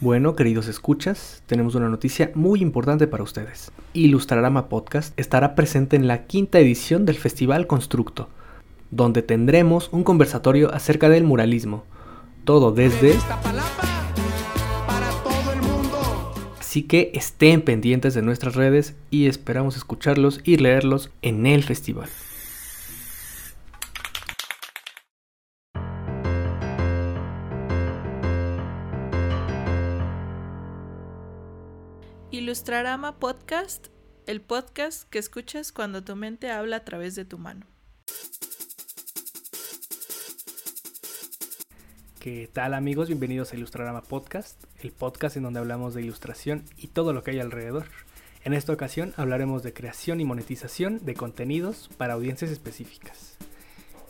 Bueno, queridos escuchas, tenemos una noticia muy importante para ustedes. Ilustrarama Podcast estará presente en la quinta edición del Festival Constructo, donde tendremos un conversatorio acerca del muralismo. Todo desde... Así que estén pendientes de nuestras redes y esperamos escucharlos y leerlos en el festival. Ilustrarama Podcast, el podcast que escuchas cuando tu mente habla a través de tu mano. ¿Qué tal amigos? Bienvenidos a Ilustrarama Podcast, el podcast en donde hablamos de ilustración y todo lo que hay alrededor. En esta ocasión hablaremos de creación y monetización de contenidos para audiencias específicas.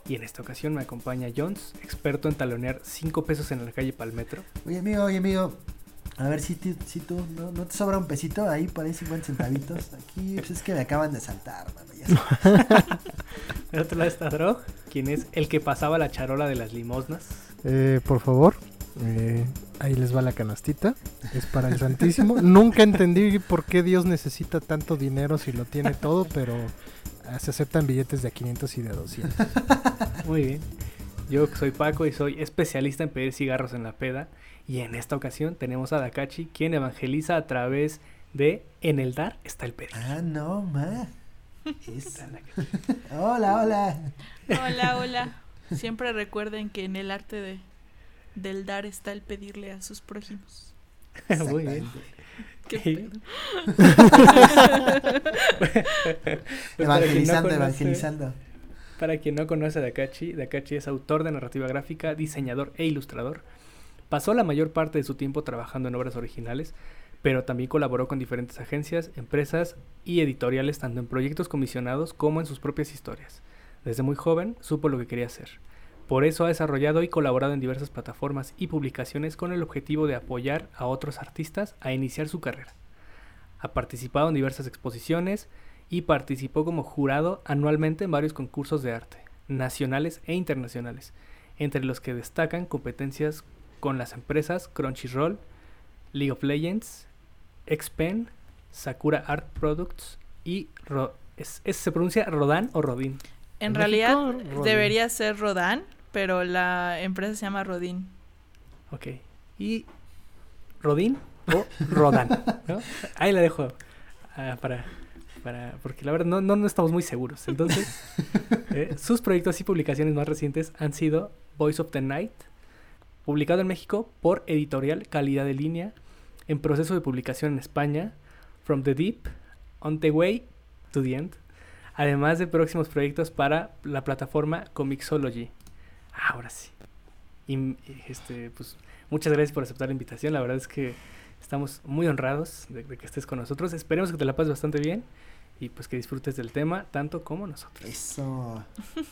Y en esta ocasión me acompaña Jones, experto en talonear 5 pesos en la calle Palmetro. Oye amigo, oye amigo, a ver si, si tú, ¿no, ¿no, te sobra un pesito ahí por ahí 50 centavitos. Aquí pues es que me acaban de saltar, mano. Ya Del otro lado está Drog, quien es el que pasaba la charola de las limosnas. Eh, por favor, eh, ahí les va la canastita. Es para el Santísimo. Nunca entendí por qué Dios necesita tanto dinero si lo tiene todo, pero ah, se aceptan billetes de 500 y de 200. Muy bien. Yo soy Paco y soy especialista en pedir cigarros en la peda. Y en esta ocasión tenemos a Dakachi, quien evangeliza a través de En el dar está el pedir. Ah, no, ma. Es... hola, hola. Hola, hola. Siempre recuerden que en el arte de, del dar está el pedirle a sus prójimos. Muy bien. ¿Qué Y- pedo? Para quien no evangelizando, conoce- evangelizando. Para quien no conoce a Dakachi, Dakachi es autor de narrativa gráfica, diseñador e ilustrador. Pasó la mayor parte de su tiempo trabajando en obras originales, pero también colaboró con diferentes agencias, empresas y editoriales tanto en proyectos comisionados como en sus propias historias. Desde muy joven supo lo que quería hacer. Por eso ha desarrollado y colaborado en diversas plataformas y publicaciones con el objetivo de apoyar a otros artistas a iniciar su carrera. Ha participado en diversas exposiciones y participó como jurado anualmente en varios concursos de arte, nacionales e internacionales, entre los que destacan competencias con las empresas Crunchyroll, League of Legends, Xpen, Sakura Art Products y Ro- es- es- ¿se pronuncia Rodan o Rodin? En En realidad Rodin. debería ser Rodan, pero la empresa se llama Rodin. Ok. Y Rodin o Rodan, ¿no? Ahí la dejo ah, para, para, porque la verdad no, no, no estamos muy seguros. Entonces, eh, sus proyectos y publicaciones más recientes han sido Voice of the Night, publicado en México por Editorial Calidad de Línea, en proceso de publicación en España, From the Deep, On the Way to the End, además de próximos proyectos para la plataforma Comixology. Ahora sí. Y, este, pues, muchas gracias por aceptar la invitación. La verdad es que estamos muy honrados de que estés con nosotros. Esperemos que te la pases bastante bien y pues que disfrutes del tema tanto como nosotros. Eso.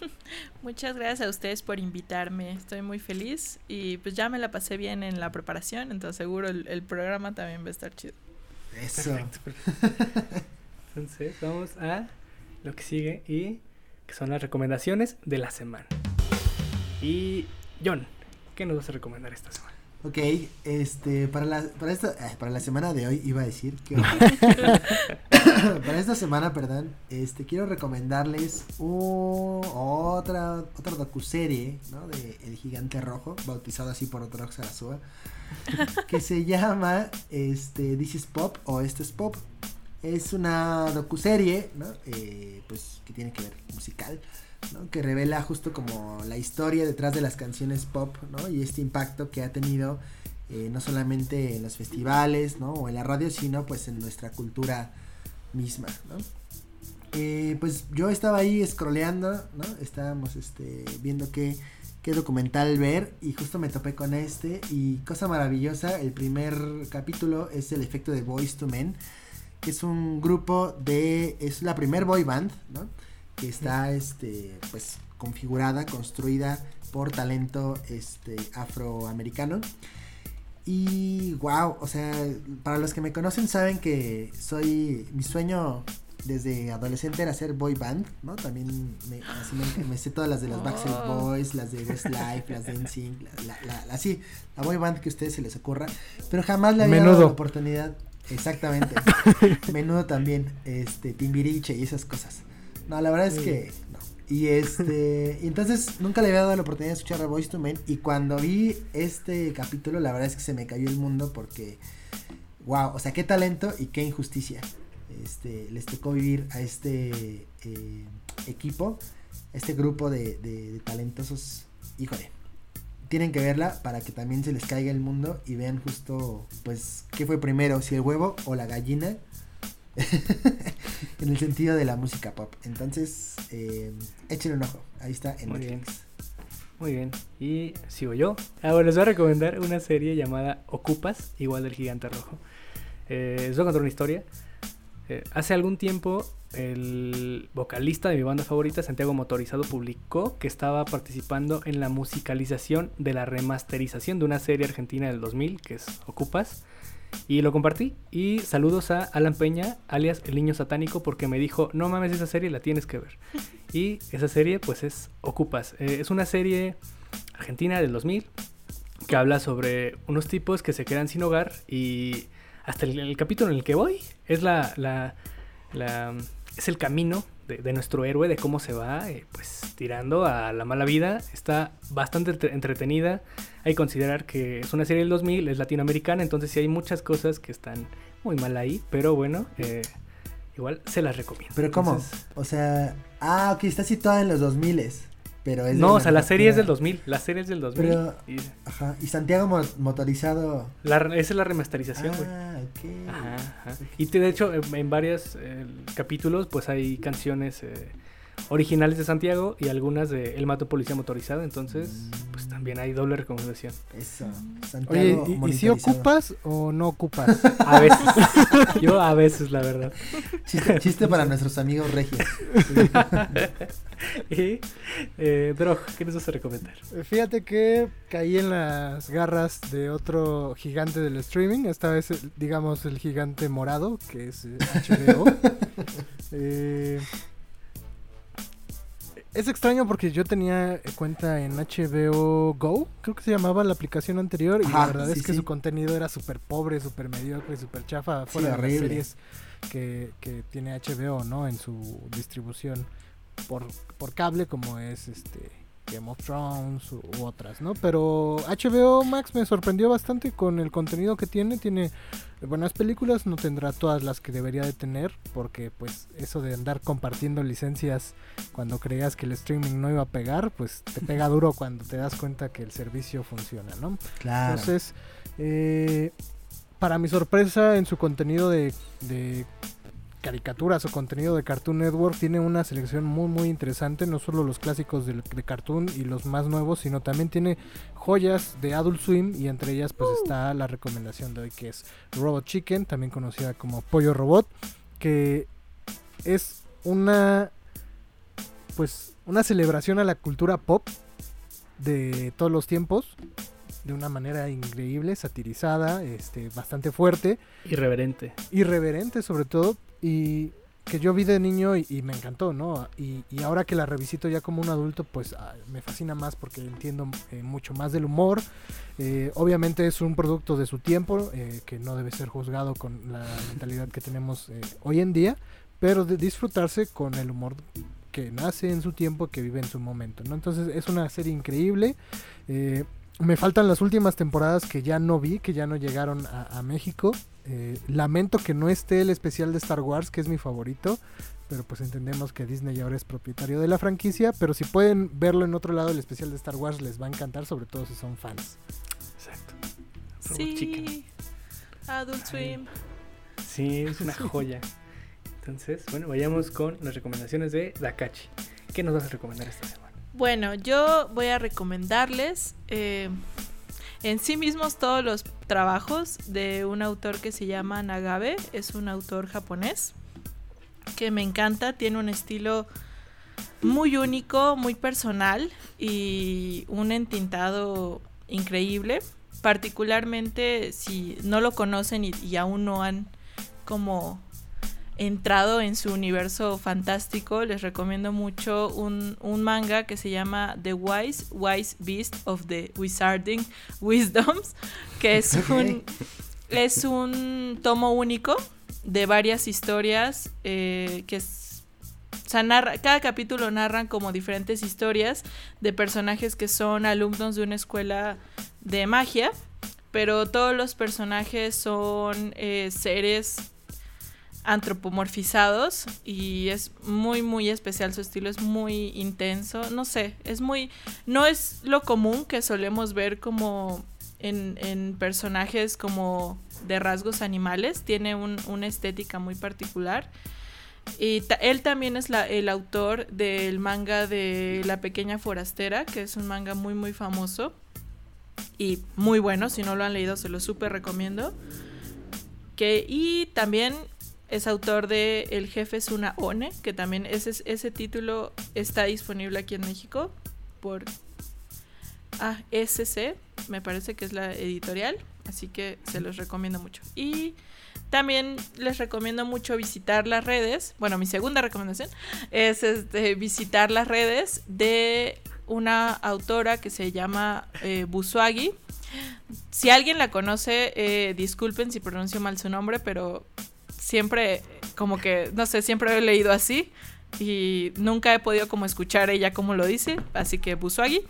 Muchas gracias a ustedes por invitarme. Estoy muy feliz y pues ya me la pasé bien en la preparación, entonces seguro el, el programa también va a estar chido. Eso. Perfecto, perfecto. Entonces, vamos a lo que sigue y que son las recomendaciones de la semana. Y John, ¿qué nos vas a recomendar esta semana? Ok, este, para la, para esta, eh, para la semana de hoy iba a decir que para esta semana, perdón, este, quiero recomendarles un, otra, otra docuserie, ¿no? De El Gigante Rojo, bautizado así por Drox Arasua, que se llama, este, This is Pop o Este es Pop. Es una docuserie, ¿no? Eh, pues, que tiene que ver musical, Que revela justo como la historia detrás de las canciones pop, ¿no? Y este impacto que ha tenido eh, no solamente en los festivales, ¿no? O en la radio, sino pues en nuestra cultura misma, ¿no? Eh, pues yo estaba ahí scrolleando, ¿no? Estábamos este, viendo qué, qué documental ver y justo me topé con este y cosa maravillosa, el primer capítulo es el efecto de Boys to Men, que es un grupo de, es la primer boy band, ¿no? Que está, este, pues configurada, construida por talento, este, afroamericano. Y wow, o sea, para los que me conocen saben que soy mi sueño desde adolescente era hacer boy band, ¿no? También me, así me, me sé todas las de los Backstreet Oh. Boys, las de Westlife, las de NSYNC, la, la, la, así, la boy band que a ustedes se les ocurra, pero jamás le había dado Menudo. la oportunidad, exactamente, menudo también, este, Timbiriche y esas cosas. No, la verdad es que no. Y este, y entonces nunca le había dado la oportunidad de escuchar a Boys to Men y cuando vi este capítulo, la verdad es que se me cayó el mundo porque wow, o sea, qué talento y qué injusticia. Este, les tocó vivir a este eh, equipo, este grupo de, de- de talentosos. Híjole, tienen que verla para que también se les caiga el mundo y vean justo, pues, qué fue primero, si el huevo o la gallina. en el sentido de la música pop. Entonces, eh, échenle un ojo. Ahí está en Muy bien. Muy bien. Y sigo yo. Ahora les voy a recomendar una serie llamada Ocupas, igual del gigante rojo. Eh, les voy a contar una historia. Eh, hace algún tiempo, el vocalista de mi banda favorita, Santiago Motorizado, publicó que estaba participando en la musicalización de la remasterización de una serie argentina del 2000, que es Ocupas. Y lo compartí. Y saludos a Alan Peña, alias El Niño Satánico, porque me dijo, no mames, esa serie la tienes que ver. Y esa serie, pues es Ocupas. Eh, es una serie argentina del 2000 que habla sobre unos tipos que se quedan sin hogar y hasta el, el capítulo en el que voy es la, la- la- es el camino de, de nuestro héroe de cómo se va eh, pues tirando a la mala vida. Está bastante entre- entretenida. Hay que considerar que es una serie del 2000 es latinoamericana entonces sí hay muchas cosas que están muy mal ahí pero bueno eh, igual se las recomiendo. Pero ¿cómo? O sea, ah, ok, está situada en los 2000 pero es no, o sea, la serie es del manufactura. 2000. La serie es del 2000. Pero- y Ajá, y Santiago mo- motorizado. la, esa es la remasterización, güey. Ah, ok. Ajá, ajá. Y te- de hecho, en, en varios eh, capítulos, pues hay canciones eh, originales de Santiago y algunas de El Mato Policía Motorizado. Entonces, pues también hay doble recomendación. Eso. Oye, Santiago ¿y, y si ocupas o no ocupas? A veces. Yo a veces, la verdad. Chiste, chiste para nuestros amigos regios. y, eh, Drog, ¿qué nos vas a recomendar? Fíjate que caí en las garras de otro gigante del streaming, esta vez digamos el gigante morado, que es HBO. Eh, es extraño porque yo tenía cuenta en HBO Go, creo que se llamaba la aplicación anterior, y la verdad sí, es que sí. su contenido era súper pobre, súper mediocre, súper chafa, Sí, fuera de las series que, que tiene HBO, ¿no? En su distribución por, por cable, como es este Game of Thrones u, u otras, ¿no? Pero HBO Max me sorprendió bastante con el contenido que tiene. Tiene buenas películas, no tendrá todas las que debería de tener, porque pues eso de andar compartiendo licencias cuando creías que el streaming no iba a pegar, pues te pega duro cuando te das cuenta que el servicio funciona, ¿no? Claro. Entonces, eh, para mi sorpresa, en su contenido de, de caricaturas o contenido de Cartoon Network, tiene una selección muy, muy interesante. No solo los clásicos del- de, Cartoon y los más nuevos, sino también tiene joyas de Adult Swim. Y entre ellas, pues está la recomendación de hoy, que es Robot Chicken, también conocida como Pollo Robot, que es una. Pues una celebración a la cultura pop de todos los tiempos de una manera increíble, satirizada, este, bastante fuerte, Irreverente. irreverente sobre todo, y que yo vi de niño y, me encantó, ¿no? Y, y ahora que la revisito ya como un adulto, pues ah, me fascina más porque entiendo eh, mucho más del humor. Eh, obviamente es un producto de su tiempo, eh, que no debe ser juzgado con la mentalidad que tenemos eh, hoy en día, pero de disfrutarse con el humor que nace en su tiempo, que vive en su momento, ¿no? Entonces es una serie increíble. Me faltan las últimas temporadas que ya no vi, que ya no llegaron a, a México. Eh, lamento que no esté el especial de Star Wars, que es mi favorito. Pero pues entendemos que Disney ahora es propietario de la franquicia. Pero si pueden verlo en otro lado, el especial de Star Wars les va a encantar, sobre todo si son fans. Exacto. Robot Chicken. Sí. Adult Swim. Sí, es una joya. Entonces, bueno, vayamos con las recomendaciones de Dakachi. ¿Qué nos vas a recomendar esta semana? Bueno, yo voy a recomendarles eh, en sí mismos todos los trabajos de un autor que se llama Nagabe. Es un autor japonés que me encanta. Tiene un estilo muy único, muy personal y un entintado increíble. Particularmente si no lo conocen y, y aún no han como entrado en su universo fantástico, les recomiendo mucho un, un, manga que se llama The Wise, Wise Beast of the Wizarding Wisdoms, que es un, es un tomo único de varias historias eh, que es, o sea, narra, cada capítulo narran como diferentes historias de personajes que son alumnos de una escuela de magia, pero todos los personajes son eh, seres antropomorfizados y es muy muy especial su estilo es muy intenso no sé es muy no es lo común que solemos ver como en, en personajes como de rasgos animales tiene un, una estética muy particular y él también es la, el autor del manga de La Pequeña Forastera, que es un manga muy muy famoso y muy bueno, si no lo han leído se lo súper recomiendo. Que, y también es autor de El jefe es una ONE, que también ese, ese título está disponible aquí en México por ASC, me parece que es la editorial, así que se los recomiendo mucho. Y también les recomiendo mucho visitar las redes, bueno, mi segunda recomendación es este, visitar las redes de una autora que se llama eh, Busuagi. Si alguien la conoce, eh, disculpen si pronuncio mal su nombre, pero siempre, como que, no sé, siempre he leído así y nunca he podido como escuchar ella como lo dice, así que Busuagi.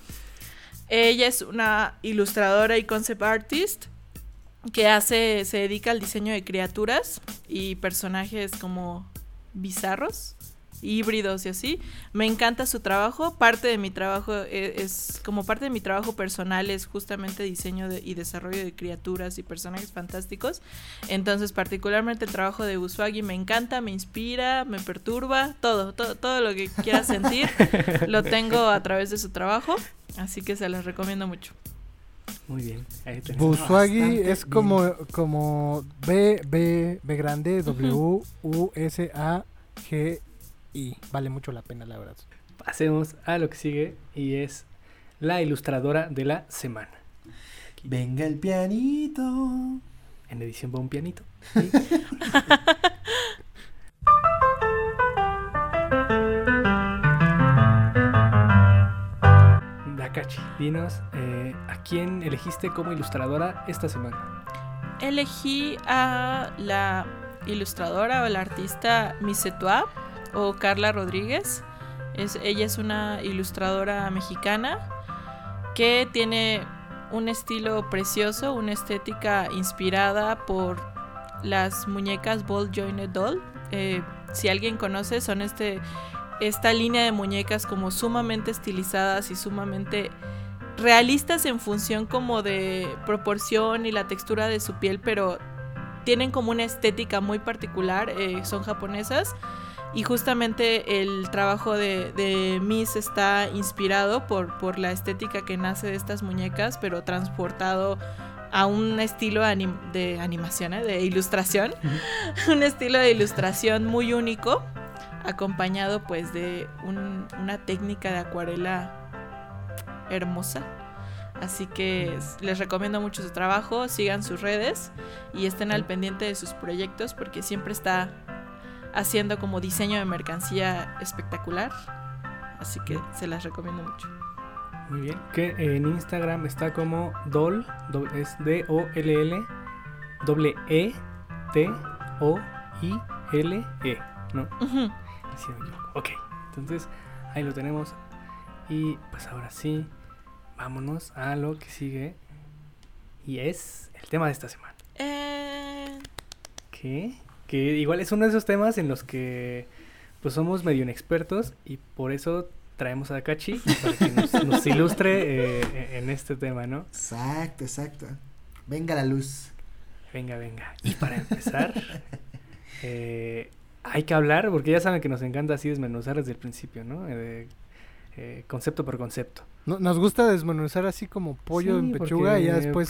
Ella es una ilustradora y concept artist que hace, se dedica al diseño de criaturas y personajes como bizarros híbridos y así. Me encanta su trabajo. Parte de mi trabajo e, es, como parte de mi trabajo personal es justamente diseño y desarrollo de criaturas y personajes fantásticos. Entonces, particularmente el trabajo de Uswagi me encanta, me inspira, me perturba, todo, todo, todo lo que quiera sentir lo tengo a través de su trabajo. Así que se los recomiendo mucho. Muy bien. Buswagi es como, como B, B, B grande, W, U, S, A, G, y vale mucho la pena, la verdad. Pasemos a lo que sigue y es la ilustradora de la semana. Venga el pianito. En edición va un pianito. Dakachi, dinos, eh, ¿a quién elegiste como ilustradora esta semana? Elegí a la ilustradora o la artista Misetua o Carla Rodríguez. Es, ella es una ilustradora mexicana que tiene un estilo precioso, una estética inspirada por las muñecas Ball Jointed Doll. Eh, si alguien conoce, son este, esta línea de muñecas como sumamente estilizadas y sumamente realistas en función como de proporción y la textura de su piel, pero tienen como una estética muy particular, eh, son japonesas y justamente el trabajo de, Miss está inspirado por, por la estética que nace de estas muñecas, pero transportado a un estilo de animación, ¿eh? de ilustración, un estilo de ilustración muy único, acompañado pues de una técnica de acuarela hermosa. Así que les recomiendo mucho su trabajo, sigan sus redes y estén al pendiente de sus proyectos porque siempre está haciendo como diseño de mercancía espectacular. Así que se las recomiendo mucho. Muy bien. Que en Instagram está como Doll, es D-O-L-L, doble E, T, O, I, L, E, ¿no? Ok, entonces ahí lo tenemos. Y pues ahora sí, vámonos a lo que sigue. Y es el tema de esta semana. Eh... ¿Qué? Que igual es uno de esos temas en los que pues somos medio inexpertos y por eso traemos a Akachi para que nos, ilustre eh, en este tema, ¿no? Exacto, exacto. Venga la luz. Venga, venga. Y para empezar, eh, hay que hablar, porque ya saben que nos encanta así desmenuzar desde el principio, ¿no? Eh, eh, concepto por concepto. nos gusta desmenuzar así como pollo en pechuga y ya después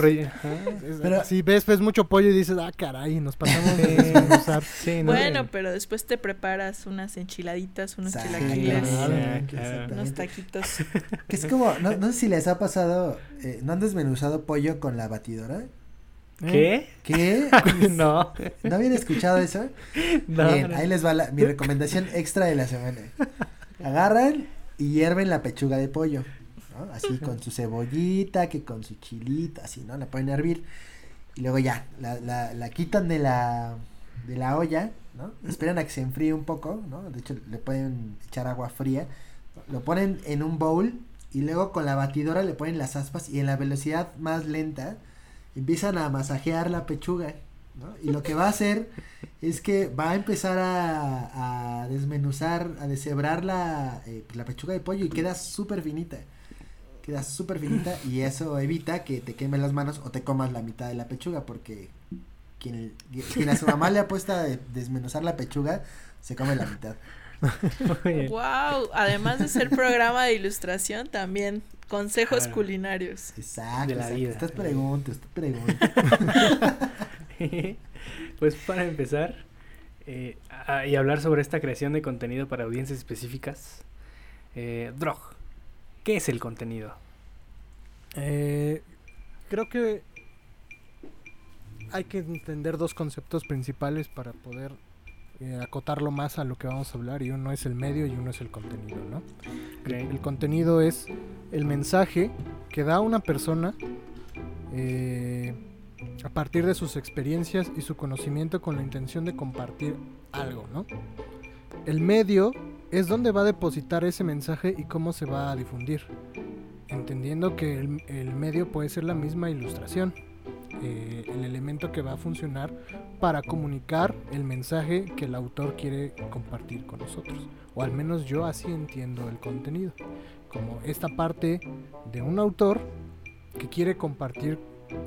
pero si ves ves mucho pollo y dices ah caray nos pasamos de desmenuzar bueno pero después te preparas unas enchiladitas unos chilaquiles unos taquitos que es como no, no, sé si les ha pasado eh, no han desmenuzado pollo con la batidora ¿Qué? ¿Qué? no. ¿No habían escuchado eso? No, Bien, no. ahí les va la- mi recomendación extra de la semana. Agarran y hierven la pechuga de pollo, ¿no? Así con su cebollita, que con su chilito, así, ¿no? La a hervir. Y luego ya, la, la, la quitan de la, de la olla, ¿no? Esperan a que se enfríe un poco, ¿no? De hecho, le pueden echar agua fría. Lo ponen en un bowl y luego con la batidora le ponen las aspas y en la velocidad más lenta empiezan a masajear la pechuga, ¿no? Y lo que va a hacer es que va a empezar a, a desmenuzar, a deshebrar la, eh, pues, la pechuga de pollo y queda súper finita. Queda súper finita y eso evita que te quemen las manos o te comas la mitad de la pechuga porque quien, quien a su mamá le apuesta a desmenuzar la pechuga se come la mitad. Wow, además de ser programa de ilustración, también consejos Claro. culinarios. Exacto. De la exacto. vida. Usted pregunte, usted pregunte. pues para empezar eh, a- y hablar sobre esta creación de contenido para audiencias específicas, eh, Drog, ¿qué es el contenido? Eh, creo que hay que entender dos conceptos principales para poder eh, acotarlo más a lo que vamos a hablar y uno es el medio y uno es el contenido, ¿no? El, contenido es el mensaje que da una persona eh, a partir de sus experiencias y su conocimiento con la intención de compartir algo, ¿no? El medio es donde va a depositar ese mensaje y cómo se va a difundir, entendiendo que el, medio puede ser la misma ilustración, eh, el elemento que va a funcionar para comunicar el mensaje que el autor quiere compartir con nosotros, o al menos yo así entiendo el contenido, como esta parte de un autor que quiere compartir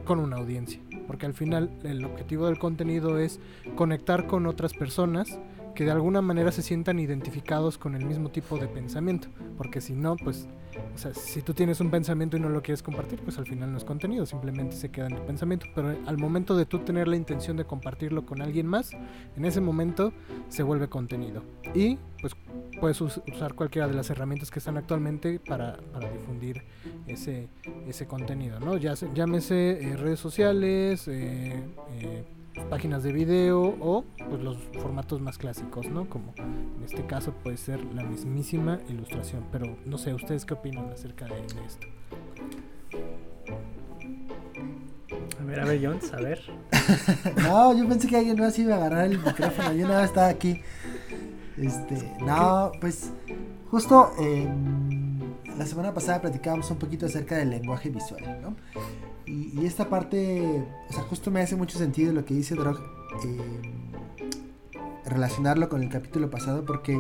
con una audiencia, porque al final el objetivo del contenido es conectar con otras personas que de alguna manera se sientan identificados con el mismo tipo de pensamiento, porque si no, pues, o sea, si tú tienes un pensamiento y no lo quieres compartir, pues al final no es contenido, simplemente se queda en tu pensamiento, pero al momento de tú tener la intención de compartirlo con alguien más, en ese momento se vuelve contenido. Y pues puedes us- usar cualquiera de las herramientas que están actualmente para, para difundir ese, ese contenido, ¿no? Ya se- llámese eh, redes sociales, eh, eh, páginas de video o pues los formatos más clásicos, ¿no? Como en este caso puede ser la mismísima ilustración, pero no sé, ¿ustedes qué opinan acerca de, de esto? A ver, a ver, Jones, a ver. No, yo pensé que alguien más iba a agarrar el micrófono. Yo nada estaba aquí. Este, no, pues justo em, la semana pasada platicábamos un poquito acerca del lenguaje visual, ¿no? Y, esta parte, o sea, justo me hace mucho sentido lo que dice Drog, em, relacionarlo con el capítulo pasado porque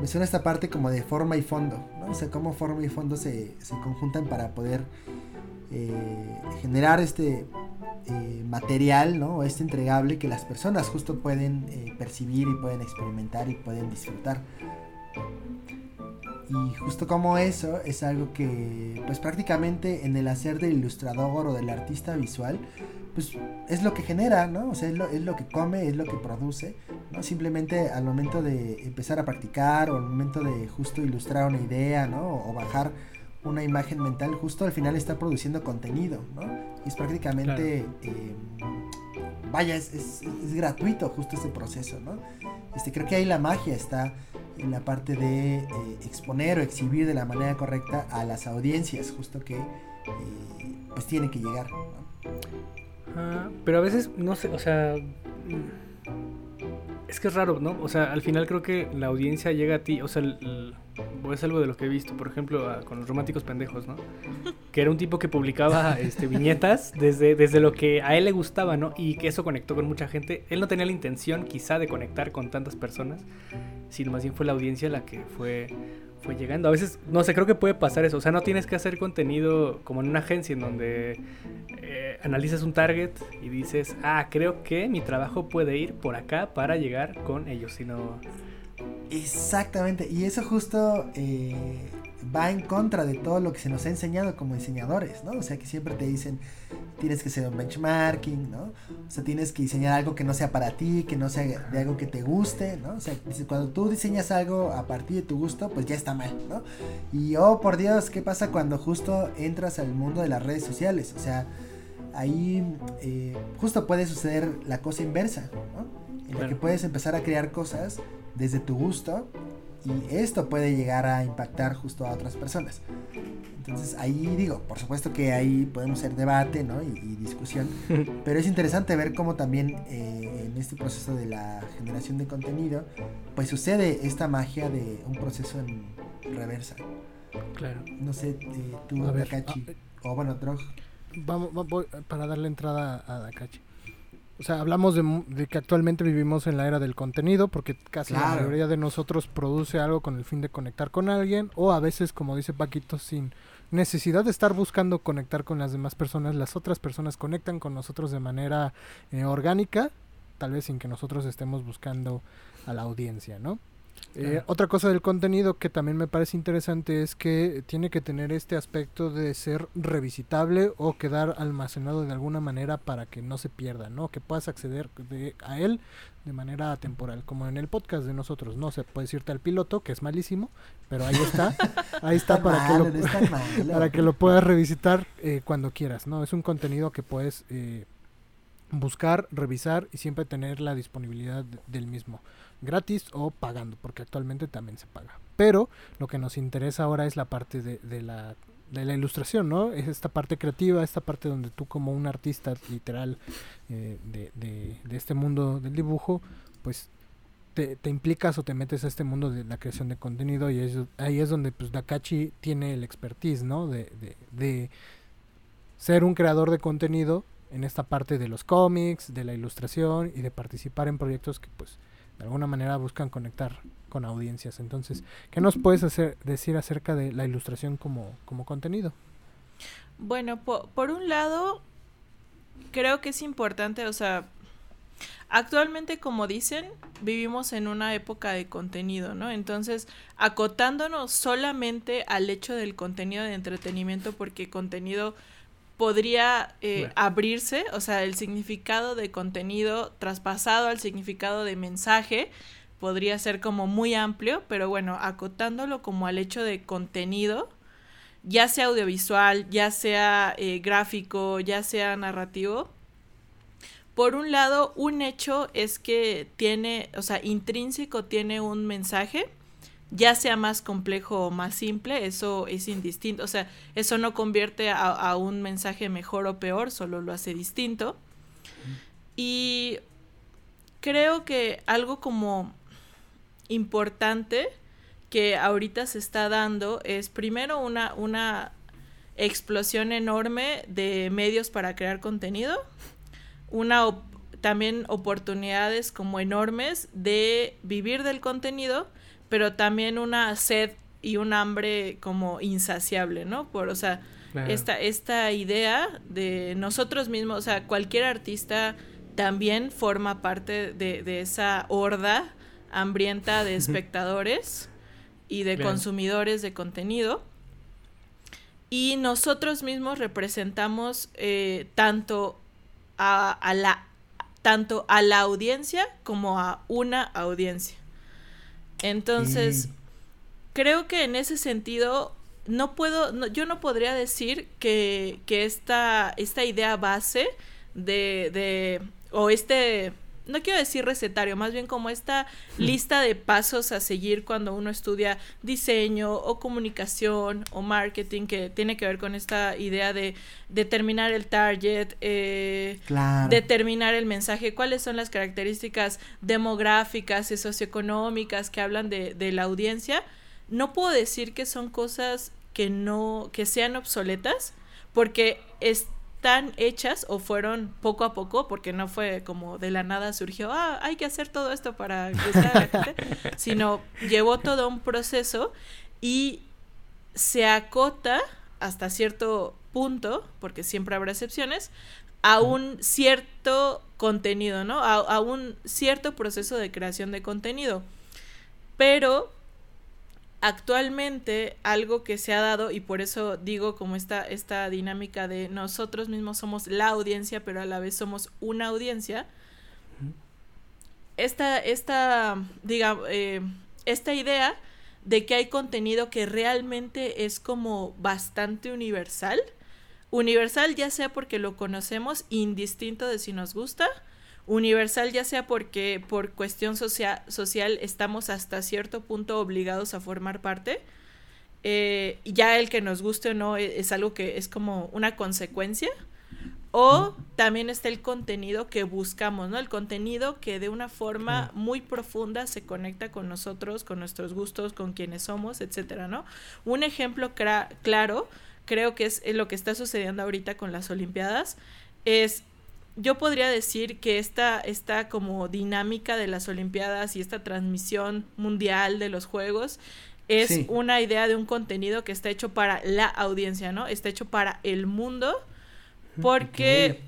me suena esta parte como de forma y fondo, ¿no? O sea, cómo forma y fondo se, se conjuntan para poder eh, generar este eh, material, ¿no? O este entregable que las personas justo pueden eh, percibir y pueden experimentar y pueden disfrutar. Y justo como eso es algo que, pues prácticamente en el hacer del ilustrador o del artista visual, pues es lo que genera, ¿no? O sea, es lo, es lo que come, es lo que produce, ¿no? Simplemente al momento de empezar a practicar o al momento de justo ilustrar una idea, ¿no? O, o bajar una imagen mental, justo al final está produciendo contenido, ¿no? Y es prácticamente, eh, vaya, es, es- es gratuito justo este proceso, ¿no? Este, creo que ahí la magia está en la parte de eh, exponer o exhibir de la manera correcta a las audiencias, justo que eh, pues tienen que llegar. Ah, pero a veces, no sé, o sea... Es que es raro, ¿no? O sea, al final creo que la audiencia llega a ti, o sea, el- es algo de lo que he visto, por ejemplo, a- con los románticos pendejos, ¿no? Que era un tipo que publicaba este, viñetas desde, desde lo que a él le gustaba, ¿no? Y que eso conectó con mucha gente. Él no tenía la intención quizá de conectar con tantas personas, sino más bien fue la audiencia la que fue, fue llegando. A veces, no sé, creo que puede pasar eso. O sea, no tienes que hacer contenido como en una agencia en donde eh, analizas un target y dices, ah, creo que mi trabajo puede ir por acá para llegar con ellos, sino... Exactamente, y eso justo eh, va en contra de todo lo que se nos ha enseñado como diseñadores, ¿no? O sea, que siempre te dicen, tienes que hacer un benchmarking, ¿no? O sea, tienes que diseñar algo que no sea para ti, que no sea de algo que te guste, ¿no? O sea, cuando tú diseñas algo a partir de tu gusto, pues ya está mal, ¿no? Y oh, por Dios, ¿qué pasa cuando justo entras al mundo de las redes sociales? O sea, ahí eh, justo puede suceder la cosa inversa, ¿no? En la que puedes empezar a crear cosas desde tu gusto y esto puede llegar a impactar justo a otras personas. Entonces ahí digo, por supuesto que ahí podemos hacer debate ¿no? y, y discusión, pero es interesante ver cómo también eh, en este proceso de la generación de contenido, pues sucede esta magia de un proceso en reversa. Claro. No sé, eh, tú, Takachi, ah, o bueno, Drog. Vamos, va- voy- para darle entrada a Dakachi. O sea, hablamos de, de que actualmente vivimos en la era del contenido, porque casi la mayoría de nosotros produce algo con el fin de conectar con alguien, o a veces, como dice Paquito, sin necesidad de estar buscando conectar con las demás personas, las otras personas conectan con nosotros de manera eh, orgánica, tal vez sin que nosotros estemos buscando a la audiencia, ¿no? Eh, otra cosa del contenido que también me parece interesante es que tiene que tener este aspecto de ser revisitable o quedar almacenado de alguna manera para que no se pierda, ¿no? Que puedas acceder de- a él de manera temporal, como en el podcast de nosotros, ¿no? Se puede irte al piloto, que es malísimo, pero ahí está, ahí está para que lo, no es tan malo. para que lo puedas revisitar eh, cuando quieras, ¿no? Es un contenido que puedes eh, buscar, revisar y siempre tener la disponibilidad de- del mismo, gratis o pagando, porque actualmente también se paga. Pero lo que nos interesa ahora es la parte de, de la de la ilustración, ¿no? Es esta parte creativa, esta parte donde tú como un artista literal eh, de, de, de este mundo del dibujo, pues te, te implicas o te metes a este mundo de la creación de contenido y es, ahí es donde pues Dakachi tiene el expertise, ¿no? De, de, de ser un creador de contenido en esta parte de los cómics, de la ilustración y de participar en proyectos que pues de alguna manera buscan conectar con audiencias. Entonces, ¿qué nos puedes hacer, decir acerca de la ilustración como, como contenido? Bueno, po- por un lado, creo que es importante, o sea, actualmente, como dicen, vivimos en una época de contenido, ¿no? Entonces, acotándonos solamente al hecho del contenido de entretenimiento, porque contenido podría eh, Bueno. abrirse, o sea, el significado de contenido traspasado al significado de mensaje podría ser como muy amplio, pero bueno, acotándolo como al hecho de contenido, ya sea audiovisual, ya sea eh, gráfico, ya sea narrativo. Por un lado, un hecho es que tiene, o sea, intrínseco tiene un mensaje, ya sea más complejo o más simple, eso es indistinto, o sea, eso no convierte a, a un mensaje mejor o peor, solo lo hace distinto. Y creo que algo como importante que ahorita se está dando es primero una, una explosión enorme de medios para crear contenido, una op- también oportunidades como enormes de vivir del contenido, pero también una sed y un hambre como insaciable, ¿no? Por, o sea, Claro. esta, esta idea de nosotros mismos, o sea, cualquier artista también forma parte de, de esa horda hambrienta de espectadores y de Claro. consumidores de contenido. Y nosotros mismos representamos eh, tanto a, a la tanto a la audiencia como a una audiencia. Entonces, creo que en ese sentido no puedo, no- yo no podría decir que, que esta, esta idea base de, de, o este, no quiero decir recetario, más bien como esta lista de pasos a seguir cuando uno estudia diseño o comunicación o marketing, que tiene que ver con esta idea de determinar el target, eh, Claro. determinar el mensaje, cuáles son las características demográficas y socioeconómicas que hablan de, de la audiencia, no puedo decir que son cosas que no, que sean obsoletas, porque están hechas o fueron poco a poco, porque no fue como de la nada surgió, ah, hay que hacer todo esto para gustar a la gente, sino llevó todo un proceso y se acota hasta cierto punto, porque siempre habrá excepciones, a un cierto contenido, ¿no? A, a un cierto proceso de creación de contenido. Pero actualmente algo que se ha dado, y por eso digo como esta, esta dinámica de nosotros mismos somos la audiencia, pero a la vez somos una audiencia, esta, esta, diga, eh, esta idea de que hay contenido que realmente es como bastante universal Universal ya sea porque lo conocemos indistinto de si nos gusta, universal ya sea porque por cuestión social estamos hasta cierto punto obligados a formar parte, eh, ya el que nos guste o no es, es, algo que es como una consecuencia, o también está el contenido que buscamos, ¿no? El contenido que de una forma muy profunda se conecta con nosotros, con nuestros gustos, con quienes somos, etcétera, ¿no? Un ejemplo claro, creo que es lo que está sucediendo ahorita con las Olimpiadas, es yo podría decir que esta, esta como dinámica de las Olimpiadas y esta transmisión mundial de los Juegos es una idea de un contenido que está hecho para la audiencia, ¿no? Está hecho para el mundo porque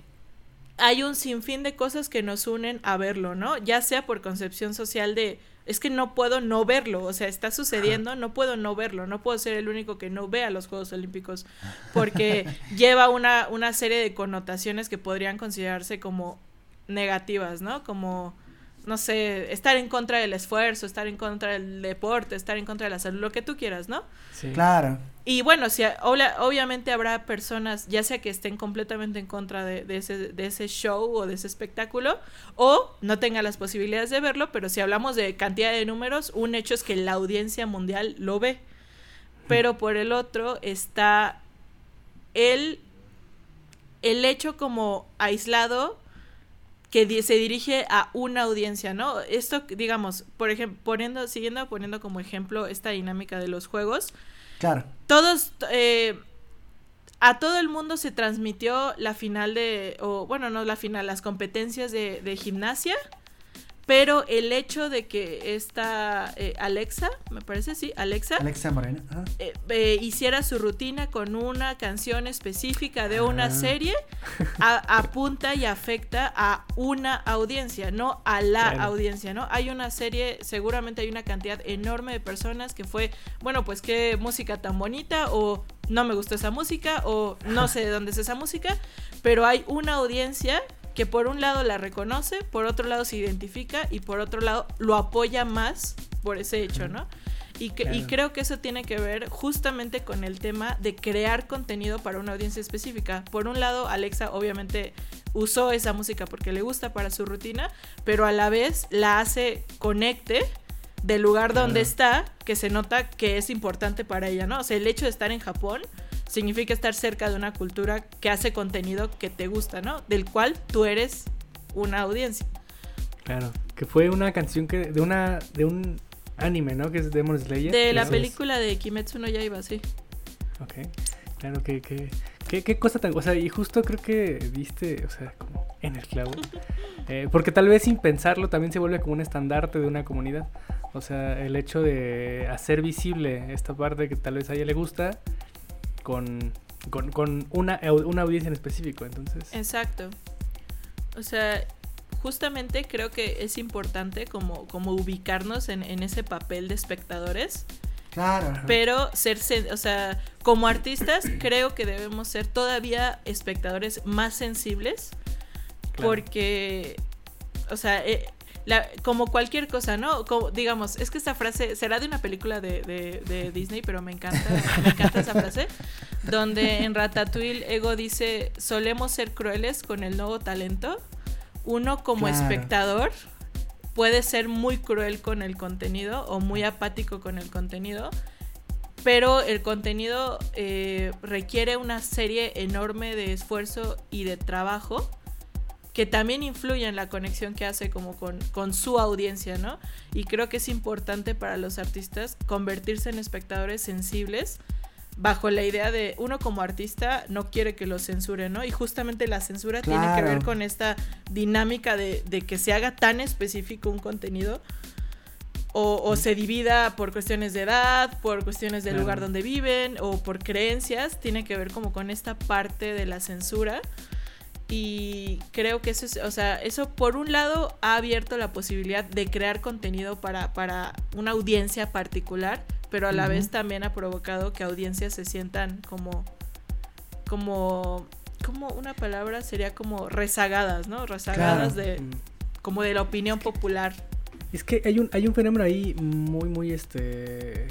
hay un sinfín de cosas que nos unen a verlo, ¿no? Ya sea por concepción social de es que no puedo no verlo, o sea, está sucediendo, no puedo no verlo, no puedo ser el único que no vea los Juegos Olímpicos, porque lleva una, una serie de connotaciones que podrían considerarse como negativas, ¿no? Como no sé, estar en contra del esfuerzo, estar en contra del deporte, estar en contra de la salud, lo que tú quieras, ¿no? Sí. Claro. Y bueno, si, obviamente habrá personas, ya sea que estén completamente en contra de, ese, de ese show o de ese espectáculo, o no tengan las posibilidades de verlo, pero si hablamos de cantidad de números, un hecho es que la audiencia mundial lo ve. Pero por el otro está el, el hecho como aislado que se dirige a una audiencia, ¿no? Esto, digamos, por ejemplo, poniendo, siguiendo poniendo como ejemplo esta dinámica de los juegos. Claro. Todos, eh, a todo el mundo se transmitió la final de, o bueno, no la final, las competencias de, de gimnasia pero el hecho de que esta eh, Alexa, me parece, sí, Alexa. Alexa Moreno. Eh, eh, hiciera su rutina con una canción específica de una ah. serie, apunta y afecta a una audiencia, no a la audiencia, ¿no? Hay una serie, seguramente hay una cantidad enorme de personas que fue, bueno, pues qué música tan bonita o no me gustó esa música o no sé de dónde es esa música, pero hay una audiencia que por un lado la reconoce, por otro lado se identifica y por otro lado lo apoya más por ese hecho, ¿no? Y, creo que eso tiene que ver justamente con el tema de crear contenido para una audiencia específica. Por un lado, Alexa obviamente usó esa música porque le gusta para su rutina, pero a la vez la hace conecte del lugar donde está, que se nota que es importante para ella, ¿no? O sea, el hecho de estar en Japón significa estar cerca de una cultura que hace contenido que te gusta, ¿no? Del cual tú eres una audiencia. Claro, que fue una canción que de una de un anime, ¿no? Que es Demon Slayer. De la película de Kimetsu no Yaiba, sí. Ok. Claro que, que, qué cosa tan, o sea, y justo creo que viste, o sea, como en el clavo. Eh, porque tal vez sin pensarlo también se vuelve como un estandarte de una comunidad. O sea, el hecho de hacer visible esta parte que tal vez a ella le gusta con, con, una, una audiencia en específico, entonces. Exacto. O sea, justamente creo que es importante como, como ubicarnos en, ese papel de espectadores. Claro. Pero ser, o sea, como artistas creo que debemos ser todavía espectadores más sensibles. Porque, o sea, eh, como cualquier cosa, ¿no? Como, digamos, es que esta frase será de una película de, de, Disney, pero me encanta, me encanta esa frase, donde en Ratatouille Ego dice, solemos ser crueles con el nuevo talento. Uno como espectador puede ser muy cruel con el contenido o muy apático con el contenido, pero el contenido eh, requiere una serie enorme de esfuerzo y de trabajo que también influye en la conexión que hace como con, con, su audiencia, ¿no? Y creo que es importante para los artistas convertirse en espectadores sensibles bajo la idea de uno como artista no quiere que lo censure, ¿no? Y justamente la censura tiene que ver con esta dinámica de, de, que se haga tan específico un contenido o, o, se divida por cuestiones de edad, por cuestiones del lugar donde viven o por creencias, tiene que ver como con esta parte de la censura y creo que eso es, o sea, eso por un lado ha abierto la posibilidad de crear contenido para, para una audiencia particular, pero a la vez también ha provocado que audiencias se sientan como, como, como una palabra sería como rezagadas, ¿no? Rezagadas de, como de la opinión popular. Es que hay un, hay un fenómeno ahí muy, muy, este,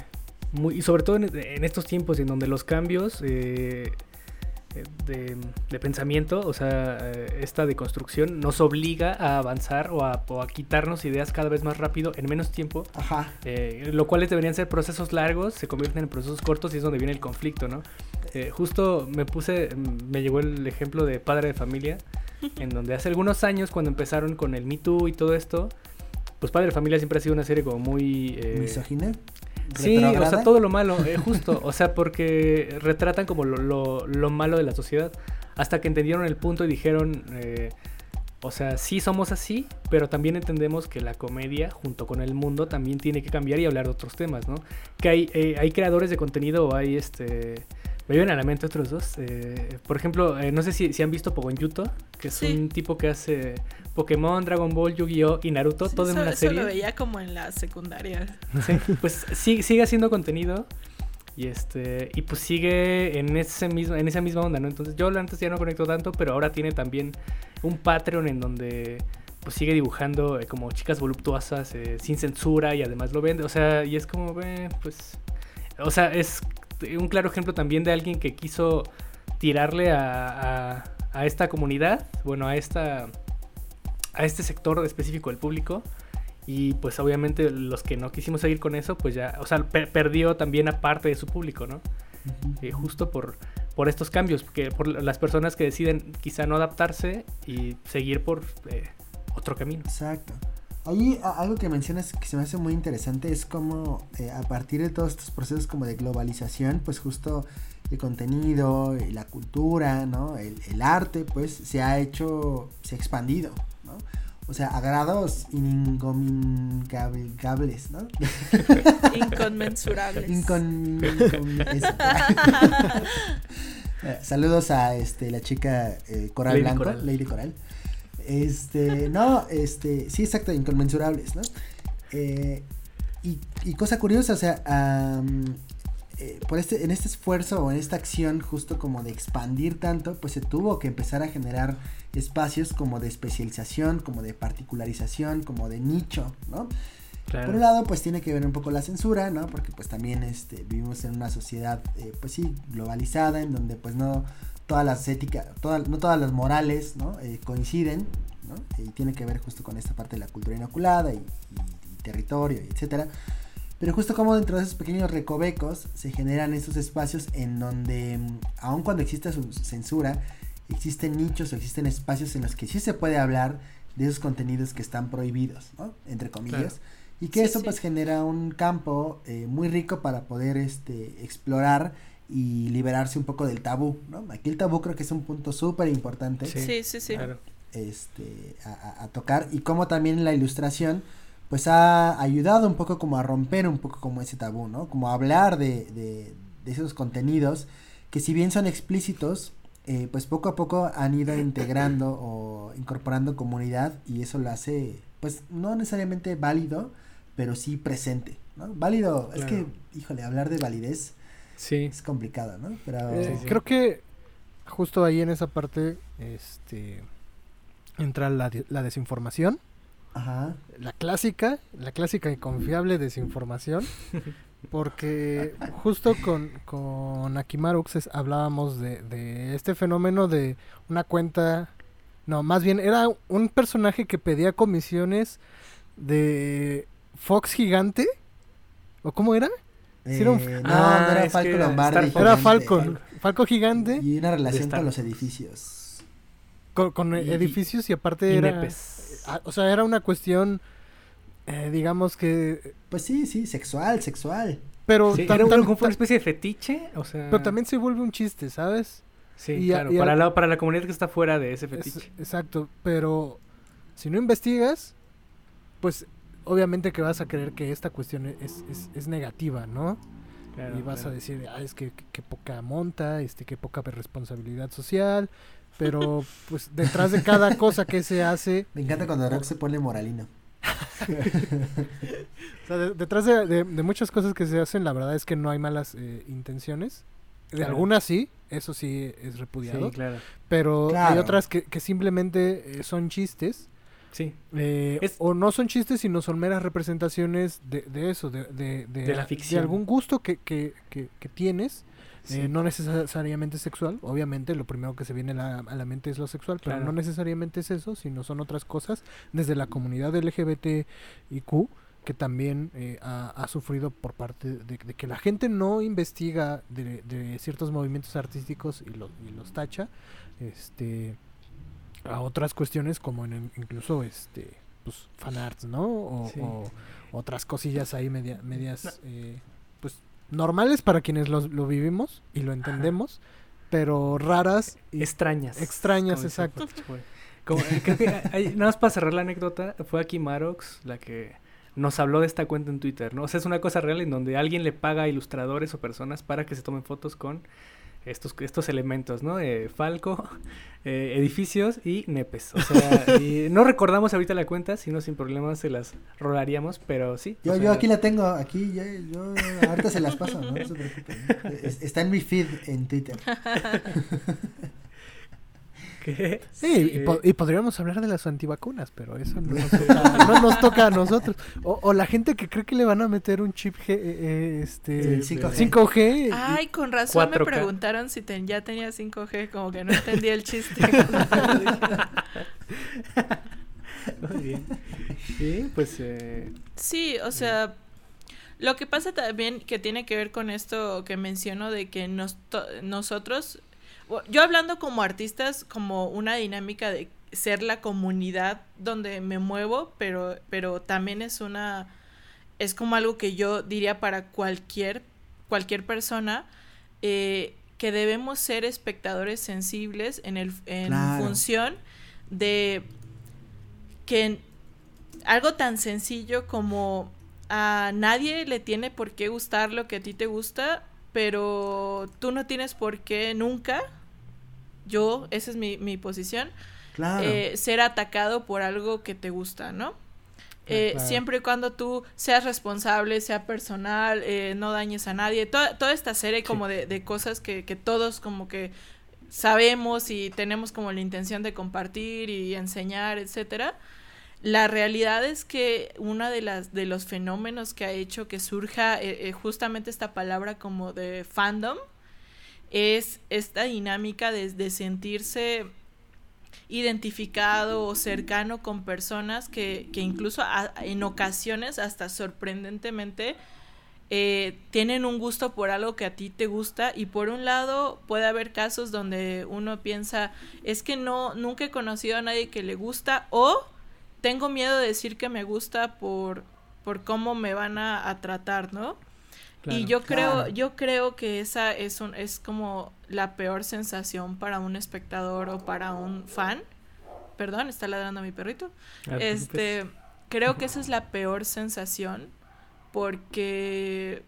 muy, y sobre todo en, estos tiempos en donde los cambios, eh, eh, de, de pensamiento, o sea, eh, esta deconstrucción nos obliga a avanzar o a, o a quitarnos ideas cada vez más rápido en menos tiempo, Ajá. eh, lo cuales deberían ser procesos largos, se convierten en procesos cortos y es donde viene el conflicto, ¿no? Eh, justo me puse, me llegó el ejemplo de Padre de Familia, en donde hace algunos años cuando empezaron con el Me Too y todo esto, pues Padre de Familia siempre ha sido una serie como muy... eh, Misógina. Sí, o sea, todo lo malo, eh, justo. O sea, porque retratan como lo, lo- lo malo de la sociedad. Hasta que entendieron el punto y dijeron, eh, o sea, sí somos así, pero también entendemos que la comedia, junto con el mundo, también tiene que cambiar y hablar de otros temas, ¿no? Que hay, eh, hay creadores de contenido o hay este... Me vienen a la mente otros dos. eh, por ejemplo, eh, no sé si, si han visto Pogoyuto, que es Sí. un tipo que hace Pokémon, Dragon Ball, Yu-Gi-Oh! y Naruto, Sí, todo en eso, una eso serie. lo veía como en la secundaria. Sí, pues sí- sigue haciendo contenido y este y pues sigue en ese mismo en esa misma onda, ¿no? Entonces yo antes ya no conecto tanto, pero ahora tiene también un Patreon en donde pues sigue dibujando eh, como chicas voluptuosas sin censura y además lo vende, o sea, y es como pues o sea, es un claro ejemplo también de alguien que quiso tirarle a, a- a esta comunidad, bueno, a esta a este sector específico del público y pues obviamente los que no quisimos seguir con eso, pues ya, o sea, per- perdió también a parte de su público, ¿no? Eh, justo por, por estos cambios, que por las personas que deciden quizá no adaptarse y seguir por eh, otro camino. Exacto. Ahí algo que mencionas que se me hace muy interesante es como eh, a partir de todos estos procesos como de globalización, pues justo el contenido, eh, la cultura, ¿no? El, el arte, pues se ha hecho, se ha expandido, ¿no? O sea, a grados incomunicables, ¿no? Inconmensurables. Incon-. Eh, Saludos a este la chica eh, Coral Lady Blanco, Coral. Lady Coral. Este, no, este, sí, exacto, inconmensurables, ¿no? Eh, y, y cosa curiosa, o sea, eh, por este, en este esfuerzo o en esta acción justo como de expandir tanto, pues se tuvo que empezar a generar espacios como de especialización, como de particularización, como de nicho, ¿no? Claro. Por un lado, pues tiene que ver un poco la censura, ¿no? Porque pues también este, vivimos en una sociedad, eh, pues sí, globalizada, en donde pues no todas las éticas, todas, no todas las morales, ¿no? Eh, coinciden, ¿no? Y tiene que ver justo con esta parte de la cultura inoculada y, y- y territorio, y etcétera. Pero justo como dentro de esos pequeños recovecos se generan esos espacios en donde, mm, aun cuando exista su censura, existen nichos o existen espacios en los que sí se puede hablar de esos contenidos que están prohibidos, ¿no? Entre comillas. Claro. Y que Sí, eso sí. pues genera un campo eh, muy rico para poder este, explorar y liberarse un poco del tabú, ¿no? Aquí el tabú creo que es un punto súper importante Sí, Sí, sí, sí. Claro. este, a, a- tocar y como también la ilustración pues ha ayudado un poco como a romper un poco como ese tabú, ¿no? Como a hablar de, de, de esos contenidos que si bien son explícitos, eh, pues poco a poco han ido integrando o incorporando comunidad y eso lo hace pues no necesariamente válido, pero sí presente, ¿no? Válido, es que, híjole, hablar de validez Sí. es complicado, ¿no? Pero... Eh, sí. Creo que justo ahí en esa parte este entra la, la desinformación, Ajá. la clásica, la clásica y confiable desinformación, porque justo con, con hablábamos de, de este fenómeno de una cuenta, no, más bien era un personaje que pedía comisiones de Fox Gigante, ¿o cómo era? Sí, era un- Eh, no, Ah, no era Falco era Lombardi. Star. Era gigante. Falcon, Falco Gigante, Y una relación con los edificios. con, con y- edificios y aparte Y era... nepes. Ah, o sea, era una cuestión, eh, digamos que... Pues sí, sí, sexual, sexual. Pero, Sí, era una especie de fetiche, o sea... pero también se vuelve un chiste, ¿sabes? Sí, y claro, a- para, la, para la comunidad que está fuera de ese Es- fetiche. exacto, pero si no investigas, pues obviamente que vas a creer que esta cuestión es, es, es negativa, ¿no? Claro, y vas claro. a decir, ah, es que, que, que poca monta, este, que poca responsabilidad social, pero pues detrás de cada cosa que se hace, Me encanta cuando Rock se pone moralino. o sea, de- detrás de, de- de muchas cosas que se hacen, la verdad es que no hay malas eh, intenciones. De Claro. algunas sí, eso sí es repudiado, Sí, claro. pero hay otras que, que simplemente eh, son chistes. Sí, eh, Es- O no son chistes, sino son meras representaciones de, de eso, de, de, de- De algún gusto que, que, que, que tienes, Sí. Eh, no necesariamente sexual, obviamente lo primero que se viene a la, a la mente es lo sexual, pero no necesariamente es eso, sino son otras cosas desde la comunidad LGBTIQ que también eh, ha, ha sufrido por parte de, de que la gente no investiga de, de ciertos movimientos artísticos y, lo- y los tacha este a otras cuestiones como en incluso este pues fanarts, ¿no? O, Sí. o otras cosillas ahí media, medias eh, pues normales para quienes los- lo vivimos y lo entendemos, pero raras y Extrañas. extrañas, exacto. Como, eh, creo que hay- nada más para cerrar la anécdota, fue aquí Marox la que nos habló de esta cuenta en Twitter, ¿no? O sea, es una cosa real en donde alguien le paga a ilustradores o personas para que se tomen fotos con estos, estos elementos, ¿no? Eh, Falco, eh, edificios y nepes. O sea, y no recordamos ahorita la cuenta, si no sin problemas se las rolaríamos, pero sí. Yo, o yo sea, aquí la tengo, aquí yo, yo ahorita se las paso, no, No se preocupen. Es- Está en mi feed en Twitter. ¿qué? Sí, y, Sí. po- y podríamos hablar de las antivacunas, pero eso no nos toca, no nos toca a nosotros. O, o la gente que cree que le van a meter un chip G, eh, eh, este, El 5G. 5G, y- Ay, con razón me 4K. preguntaron si ten- ya tenía 5G, como que no entendía el chiste. Muy bien. Sí, pues eh, Sí, o sea, lo que pasa también que tiene que ver con esto que menciono de que nos nosotros, yo hablando como artistas, como una dinámica de ser la comunidad donde me muevo, pero, pero también es una, es como algo que yo diría para cualquier, cualquier persona, eh, que debemos ser espectadores sensibles en, el, en Claro. función de que algo tan sencillo como a nadie le tiene por qué gustar lo que a ti te gusta, pero tú no tienes por qué nunca, yo, esa es mi, mi posición, Claro. eh, ser atacado por algo que te gusta, ¿no? Eh, claro. Siempre y cuando tú seas responsable, sea personal, eh, no dañes a nadie, toda, toda esta serie como de, de cosas que, que todos como que sabemos y tenemos como la intención de compartir y enseñar, etcétera. La realidad es que una de las de los fenómenos que ha hecho que surja eh, eh, justamente esta palabra como de fandom es esta dinámica de, sentirse identificado o cercano con personas que, que incluso en ocasiones hasta sorprendentemente eh, tienen un gusto por algo que a ti te gusta y por un lado puede haber casos donde uno piensa es que no nunca he conocido a nadie que le gusta o tengo miedo de decir que me gusta por por cómo me van a, a tratar, ¿no? Y yo creo, Claro. yo creo que esa es un, es como la peor sensación para un espectador o para un fan. Perdón, está ladrando mi perrito. ah, pues, Este, creo que esa es la peor sensación porque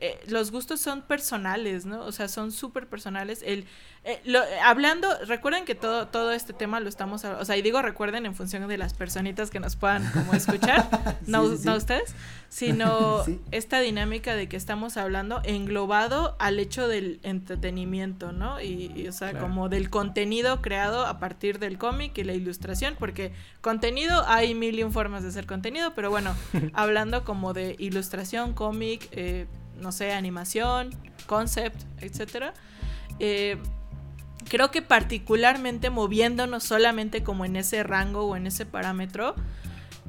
eh, los gustos son personales, ¿no? O sea, son súper personales. El, eh, lo- eh, hablando, recuerden que todo, todo este tema lo estamos, o sea, y digo recuerden en función de las personitas que nos puedan como escuchar, no, Sí, sí, sí. no ustedes, sino Sí. esta dinámica de que estamos hablando englobado al hecho del entretenimiento, ¿no? Y, y, o sea, Claro. como del contenido creado a partir del cómic y la ilustración, porque contenido hay mil y un formas de hacer contenido, pero bueno, hablando como de ilustración, cómic, eh, no sé, animación, concept, etcétera. eh, creo que particularmente moviéndonos solamente como en ese rango o en ese parámetro,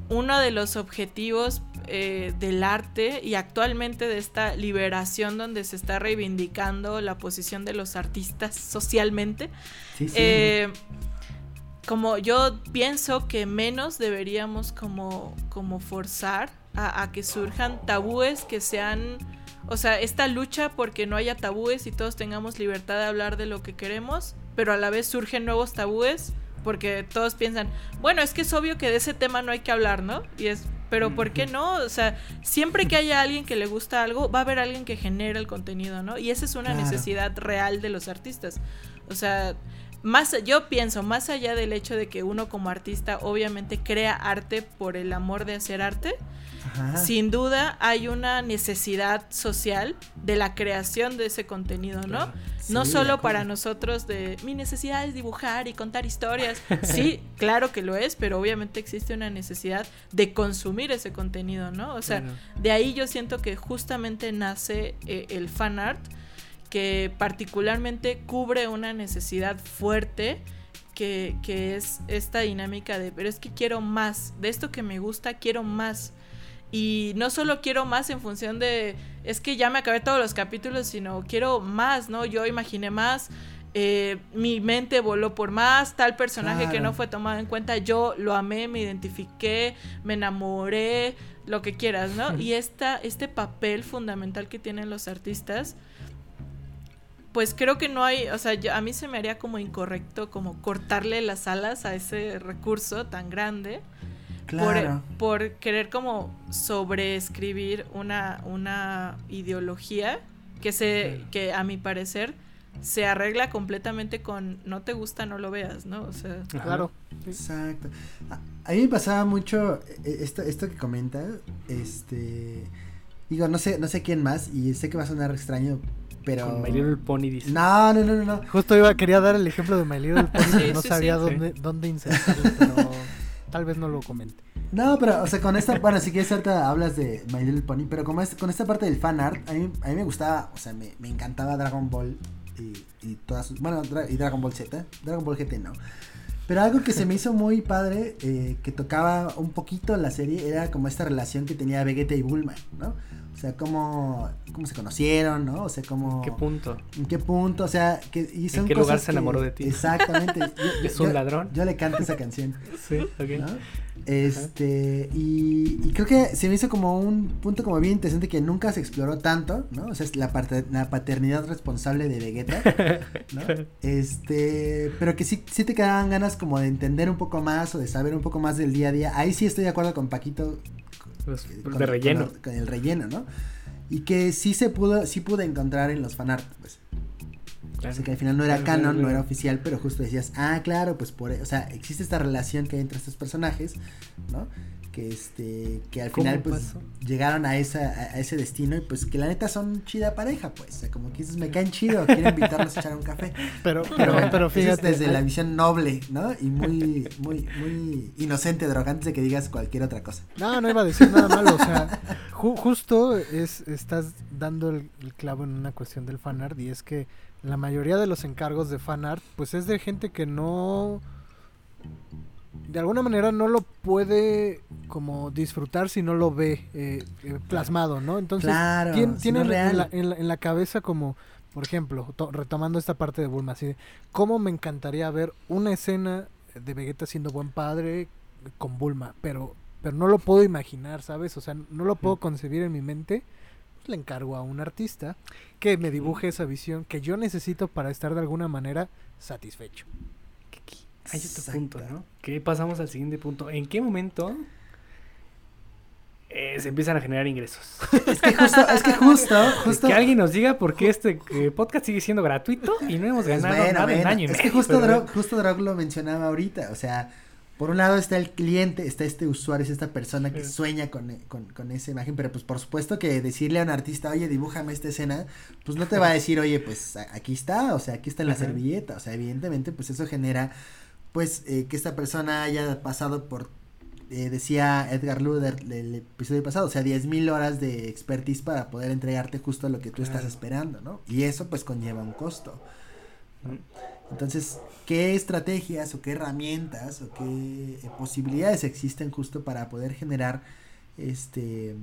uno de los objetivos eh, del arte y actualmente de esta liberación donde se está reivindicando la posición de los artistas socialmente, Sí, sí. eh, como yo pienso que menos deberíamos como, como forzar a, a que surjan tabúes que sean, o sea, esta lucha porque no haya tabúes y todos tengamos libertad de hablar de lo que queremos, pero a la vez surgen nuevos tabúes porque todos piensan, bueno, es que es obvio que de ese tema no hay que hablar, ¿no? Y es, pero ¿por qué no? O sea, siempre que haya alguien que le gusta algo, va a haber alguien que genera el contenido, ¿no? Y esa es una Claro. necesidad real de los artistas. O sea, más yo pienso, más allá del hecho de que uno como artista obviamente crea arte por el amor de hacer arte, Ajá. sin duda hay una necesidad social de la creación de ese contenido, ¿no? Claro. No Sí, solo para nosotros de mi necesidad es dibujar y contar historias. Sí, claro que lo es, pero obviamente existe una necesidad de consumir ese contenido, ¿no? O sea, Claro. de ahí yo siento que justamente nace eh, el fan art que particularmente cubre una necesidad fuerte que, que es esta dinámica de, pero es que quiero más, de esto que me gusta, quiero más. Y no solo quiero más en función de, es que ya me acabé todos los capítulos, sino quiero más, ¿no? Yo imaginé más, eh, mi mente voló por más, tal personaje que no fue tomado en cuenta, yo lo amé, me identifiqué, me enamoré, lo que quieras, ¿no? Y esta, este papel fundamental que tienen los artistas, pues creo que no hay, o sea, yo- a mí se me haría como incorrecto como cortarle las alas a ese recurso tan grande Claro. por, por querer como sobreescribir una, una ideología que se Claro. que a mi parecer se arregla completamente con no te gusta no lo veas no o sea. Claro. Exacto. A, a mí me pasaba mucho eh, esto, esto que comenta, este, digo, no sé, no sé quién más y sé que va a sonar extraño, pero Con My Little Pony dice. no, no, no, no, no. Justo iba, quería dar el ejemplo de My Little Pony, Sí, pero no sí, sabía sí. dónde, dónde insertarlo, pero tal vez no lo comente. No, pero, o sea, con esta, bueno, si quieres ahorita hablas de My Little Pony, pero como con esta parte del fan art, a mí, a mí me gustaba, o sea, me, me encantaba Dragon Ball y, todas sus, bueno, y Dragon Ball Z, Dragon Ball GT no. Pero algo que se me hizo muy padre, eh, que tocaba un poquito la serie, era como esta relación que tenía Vegeta y Bulma, ¿no? O sea, cómo, cómo se conocieron, ¿no? O sea, cómo... ¿Qué punto? ¿En qué punto? O sea, que, y son qué lugar se que- enamoró de ti? Exactamente. Yo- yo- ¿Es un ladrón? Yo le canto esa canción. Sí, ok. ¿no? Este, y, y creo que se me hizo como un punto como bien interesante que nunca se exploró tanto, ¿no? O sea, es la, parte, la paternidad responsable de Vegeta, ¿no? Este, pero que sí, sí te quedaban ganas como de entender un poco más o de saber un poco más del día a día. Ahí sí estoy de acuerdo con Paquito. Los- eh, de con- relleno. Con, con el relleno, ¿no? Y que sí se pudo, sí pude encontrar en los fanart, pues. O sea, que al final no era Claro, claro, canon, no claro. era oficial, pero justo decías, ah, claro, pues por, o sea, existe esta relación que hay entre estos personajes, ¿no? Que este, que al ¿Cómo final pues pasó? llegaron a esa, a, ese destino y pues que la neta son chida pareja, pues, o sea, como que dices, me caen chido, quiero invitarlos a echar un café. Pero, Pero, pero, bueno, fíjate, desde la visión noble, ¿no? Y muy, muy, muy inocente, droga, antes de que digas cualquier otra cosa. No, no iba a decir nada malo, o sea, ju- justo es, estás dando el, el clavo en una cuestión del fanart y es que la mayoría de los encargos de fanart pues es de gente que no de alguna manera no lo puede como disfrutar si no lo ve eh, eh, plasmado, ¿no? Entonces claro, tien- si no tienen es real. en la, en la- en la cabeza como, por ejemplo, to- retomando esta parte de Bulma, así de, ¿cómo me encantaría ver una escena de Vegeta siendo buen padre con Bulma? Pero, pero no lo puedo imaginar, ¿sabes? O sea, no lo puedo Mm. concebir en mi mente. Pues le encargo a un artista que me dibuje esa visión que yo necesito para estar de alguna manera satisfecho. Hay otro punto, ¿no? Que pasamos al siguiente punto. ¿En qué momento eh, se empiezan a generar ingresos? Es que justo, es que justo, justo. Que alguien nos diga por qué este eh, podcast sigue siendo gratuito y no hemos Pues ganado bueno, nada en bueno, año y Es que justo pero- Drog, justo Drog lo mencionaba ahorita, o sea, por un lado está el cliente, está este usuario, es esta persona que Sí. sueña con, con, con esa imagen, pero pues por supuesto que decirle a un artista, oye, dibújame esta escena, pues no te va a decir, oye, pues aquí está, o sea, aquí está en la Ajá. servilleta, o sea, evidentemente pues eso genera, pues, eh, que esta persona haya pasado por, eh, decía Edgar Luder el episodio pasado, o sea, 10.000 horas de expertise para poder entregarte justo lo que tú estás esperando, ¿no? Y eso pues conlleva un costo. Mm. Entonces, ¿qué estrategias o qué herramientas o qué eh, posibilidades existen justo para poder generar este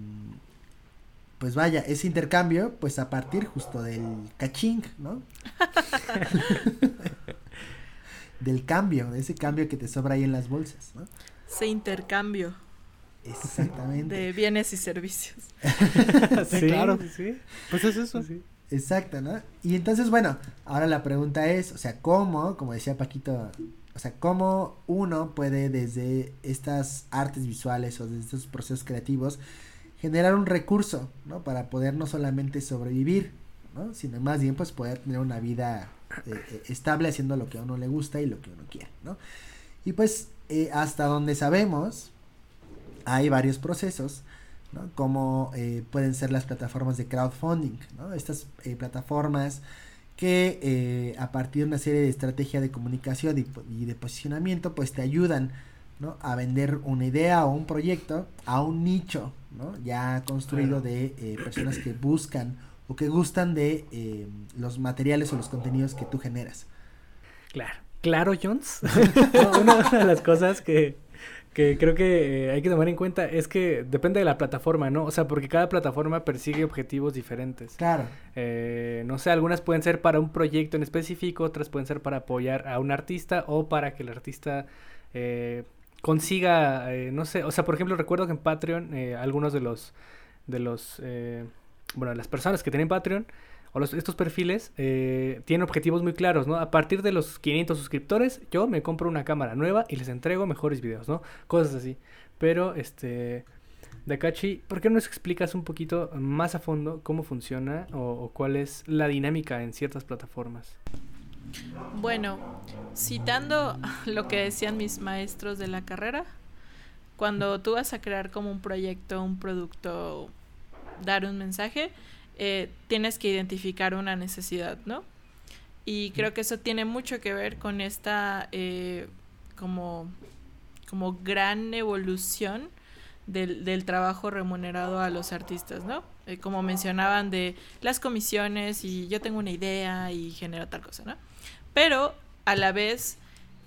pues vaya, ese intercambio pues a partir justo del caching, ¿no? del cambio, de ese cambio que te sobra ahí en las bolsas, ¿no? ese intercambio Exactamente. de bienes y servicios sí, claro. sí, Pues es eso. sí. Exacto, ¿no? Y entonces, bueno, ahora la pregunta es, o sea, ¿cómo, como decía Paquito, o sea, cómo uno puede desde estas artes visuales o desde estos procesos creativos generar un recurso, ¿no? Para poder no solamente sobrevivir, ¿no? Sino más bien, pues, poder tener una vida eh, eh, estable haciendo lo que a uno le gusta y lo que uno quiere, ¿no? Y pues, eh, hasta donde sabemos, hay varios procesos ¿no? Como eh, pueden ser las plataformas de crowdfunding, ¿no? Estas plataformas que a partir de una serie de estrategia de comunicación y, de posicionamiento, pues te ayudan, ¿no? A vender una idea o un proyecto a un nicho, ¿no? Ya construido de eh, personas que buscan o que gustan de eh, los materiales o los contenidos que tú generas. Claro, claro, Jones. una de las cosas que, que creo que eh, hay que tomar en cuenta es que depende de la plataforma, ¿no? O sea, porque cada plataforma persigue objetivos diferentes. Claro. Eh, no sé, algunas pueden ser para un proyecto en específico, otras pueden ser para apoyar a un artista o para que el artista eh, consiga, no sé, o sea, por ejemplo, recuerdo que en Patreon algunos de los, de los, bueno, las personas que tienen Patreon o estos perfiles eh, tienen objetivos muy claros, ¿no? A partir de los 500 suscriptores, yo me compro una cámara nueva y les entrego mejores videos, ¿no? Cosas así. Pero, este, Dakachi, ¿por qué no nos explicas un poquito más a fondo cómo funciona o, o cuál es la dinámica en ciertas plataformas? Bueno, citando lo que decían mis maestros de la carrera, cuando tú vas a crear como un proyecto, un producto, dar un mensaje, eh, tienes que identificar una necesidad, ¿no? Y creo que eso tiene mucho que ver con esta eh, como, como gran evolución del, del trabajo remunerado a los artistas, ¿no? Eh, como mencionaban de las comisiones y yo tengo una idea y genero tal cosa, ¿no? Pero a la vez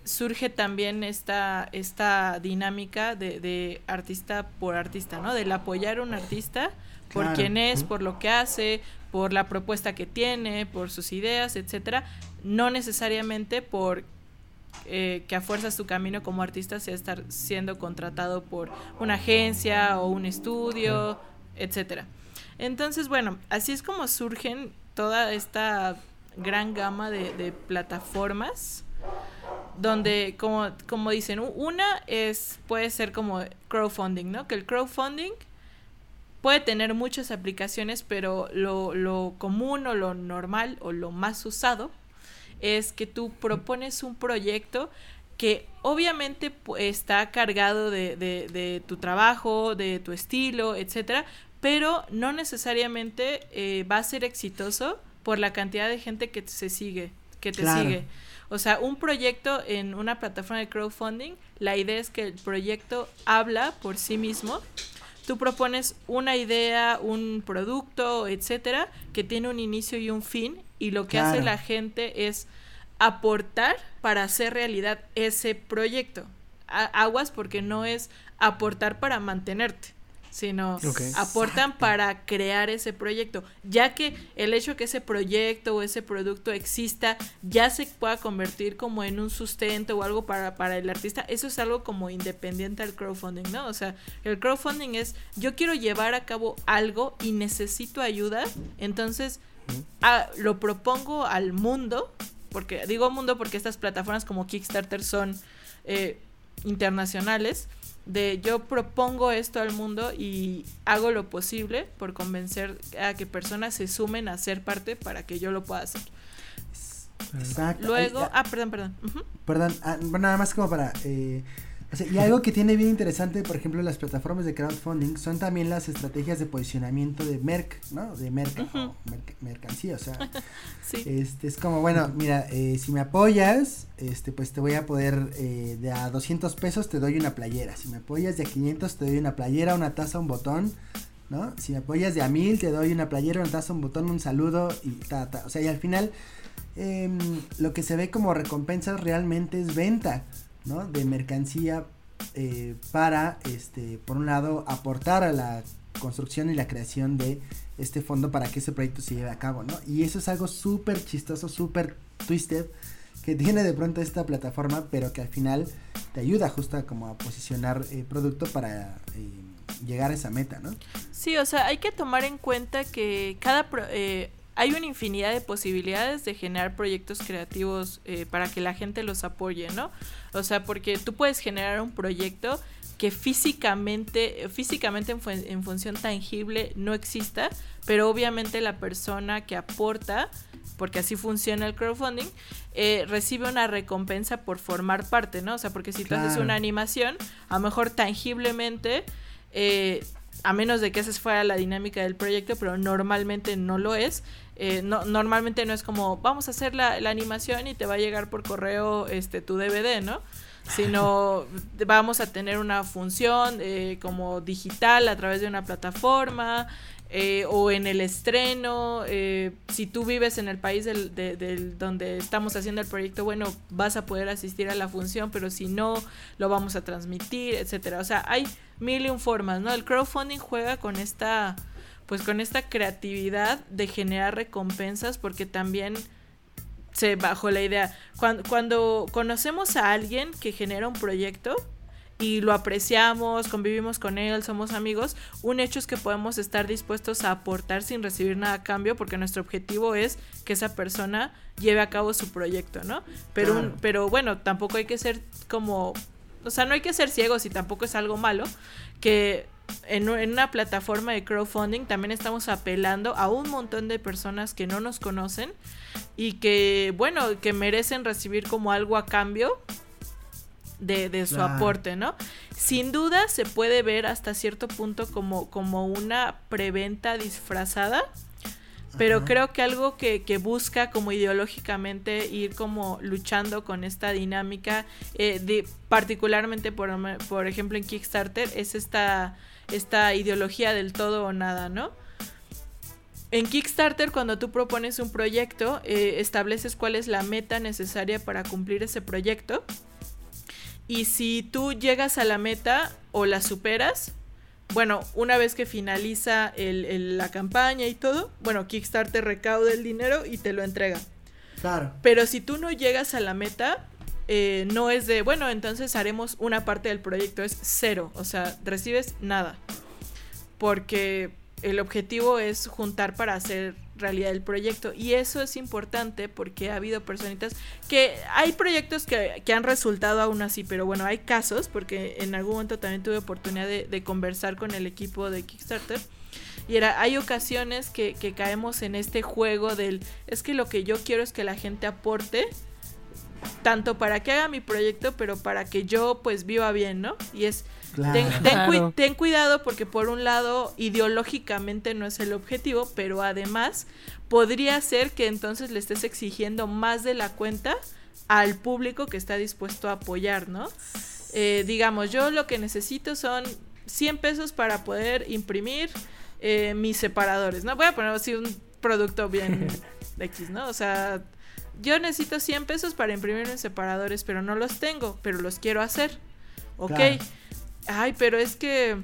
surge también esta, esta dinámica de, de artista por artista, ¿no? Del apoyar a un artista por quién es, por lo que hace, por la propuesta que tiene, por sus ideas, etcétera, no necesariamente por eh, que a fuerzas tu camino como artista sea estar siendo contratado por una agencia o un estudio, etcétera. Entonces, bueno, así es como surgen toda esta gran gama de, de plataformas donde, como, como dicen, una es, puede ser como crowdfunding, ¿no? Que el crowdfunding puede tener muchas aplicaciones, pero lo, lo común o lo normal o lo más usado es que tú propones un proyecto que obviamente está cargado de, de- de tu trabajo, de tu estilo, etcétera, pero no necesariamente eh, va a ser exitoso por la cantidad de gente que se sigue, que te Claro. sigue. O sea, un proyecto en una plataforma de crowdfunding, la idea es que el proyecto habla por sí mismo. Tú propones una idea, un producto, etcétera, que tiene un inicio y un fin, y lo que hace la gente es aportar para hacer realidad ese proyecto. A- aguas porque no es aportar para mantenerte, sino aportan para crear ese proyecto, ya que el hecho que ese proyecto o ese producto exista ya se pueda convertir como en un sustento o algo para, para el artista, eso es algo como independiente al crowdfunding, ¿no? O sea, el crowdfunding es yo quiero llevar a cabo algo y necesito ayuda, entonces lo propongo al mundo, porque digo mundo porque estas plataformas como Kickstarter son eh, internacionales, de yo propongo esto al mundo y hago lo posible por convencer a que personas se sumen a ser parte para que yo lo pueda hacer. Exacto. Luego, ah, perdón, perdón. Perdón, ah, nada más como para... eh, o sea, y algo que tiene bien interesante, por ejemplo, las plataformas de crowdfunding son también las estrategias de posicionamiento de merc, ¿no? De merca, Ujú. o merc- mercancía, o sea, Sí. este es como, bueno, mira, eh, si me apoyas, este, pues te voy a poder, eh, de a 200 pesos te doy una playera, si me apoyas de a 500 te doy una playera, una taza, un botón, ¿no? Si me apoyas de a 1000 te doy una playera, una taza, un botón, un saludo y ta, ta, o sea, y al final em, lo que se ve como recompensa realmente es venta, ¿no? De mercancía eh, para, este, por un lado, aportar a la construcción y la creación de este fondo para que ese proyecto se lleve a cabo, ¿no? Y eso es algo súper chistoso, súper twisted que tiene de pronto esta plataforma, pero que al final te ayuda justo a como a posicionar eh, producto para eh, llegar a esa meta, ¿no? Sí, o sea, hay que tomar en cuenta que cada pro- eh, hay una infinidad de posibilidades de generar proyectos creativos eh, para que la gente los apoye, ¿no? O sea, porque tú puedes generar un proyecto que físicamente, físicamente en, fu- en función tangible no exista, pero obviamente la persona que aporta, porque así funciona el crowdfunding, eh, recibe una recompensa por formar parte, ¿no? O sea, porque si tú haces una animación, a lo mejor tangiblemente eh, a menos de que esa fuera la dinámica del proyecto, pero normalmente no lo es. Eh, no, normalmente no es como, vamos a hacer la, animación y te va a llegar por correo este tu DVD, ¿no? Sino vamos a tener una función eh, como digital a través de una plataforma eh, o en el estreno, eh, si tú vives en el país del, del, donde estamos haciendo el proyecto, bueno, vas a poder asistir a la función, pero si no, lo vamos a transmitir, etcétera. O sea, hay mil y un formas, ¿no? El crowdfunding juega con esta, pues con esta creatividad de generar recompensas, porque también se bajo la idea, cuando, cuando conocemos a alguien que genera un proyecto, y lo apreciamos, convivimos con él, somos amigos, un hecho es que podemos estar dispuestos a aportar sin recibir nada a cambio porque nuestro objetivo es que esa persona lleve a cabo su proyecto, ¿no? Pero, pero bueno, tampoco hay que ser como, o sea, no hay que ser ciegos y tampoco es algo malo que en, una plataforma de crowdfunding también estamos apelando a un montón de personas que no nos conocen y que, bueno, que merecen recibir como algo a cambio de, su aporte, ¿no? Sin duda se puede ver hasta cierto punto como, como una preventa disfrazada, pero creo que algo que, busca como ideológicamente ir como luchando con esta dinámica, eh, de, particularmente por, por ejemplo en Kickstarter, es esta, esta ideología del todo o nada, ¿no? En Kickstarter, cuando tú propones un proyecto, eh, estableces cuál es la meta necesaria para cumplir ese proyecto y si tú llegas a la meta o la superas, bueno, una vez que finaliza la campaña y todo, bueno, Kickstarter recauda el dinero y te lo entrega. Claro. Pero si tú no llegas a la meta, eh, no es de, bueno, entonces haremos una parte del proyecto, es cero, o sea, recibes nada. Porque el objetivo es juntar para hacer realidad del proyecto. Y eso es importante porque ha habido personitas que hay proyectos que, han resultado aún así, pero bueno, hay casos, porque en algún momento también tuve oportunidad de, conversar con el equipo de Kickstarter. Y era, hay ocasiones que, que caemos en este juego del, es que lo que yo quiero es que la gente aporte, tanto para que haga mi proyecto, pero para que yo pues viva bien, ¿no? Y es, Ten, cuidado porque por un lado ideológicamente no es el objetivo, pero además podría ser que entonces le estés exigiendo más de la cuenta al público que está dispuesto a apoyar, ¿no? Eh, digamos, yo lo que necesito son 100 pesos para poder imprimir eh, mis separadores, ¿no? Voy a poner así un producto bien X, ¿no? O sea, yo necesito 100 pesos para imprimir mis separadores, pero no los tengo, pero los quiero hacer. Ok ay, pero es que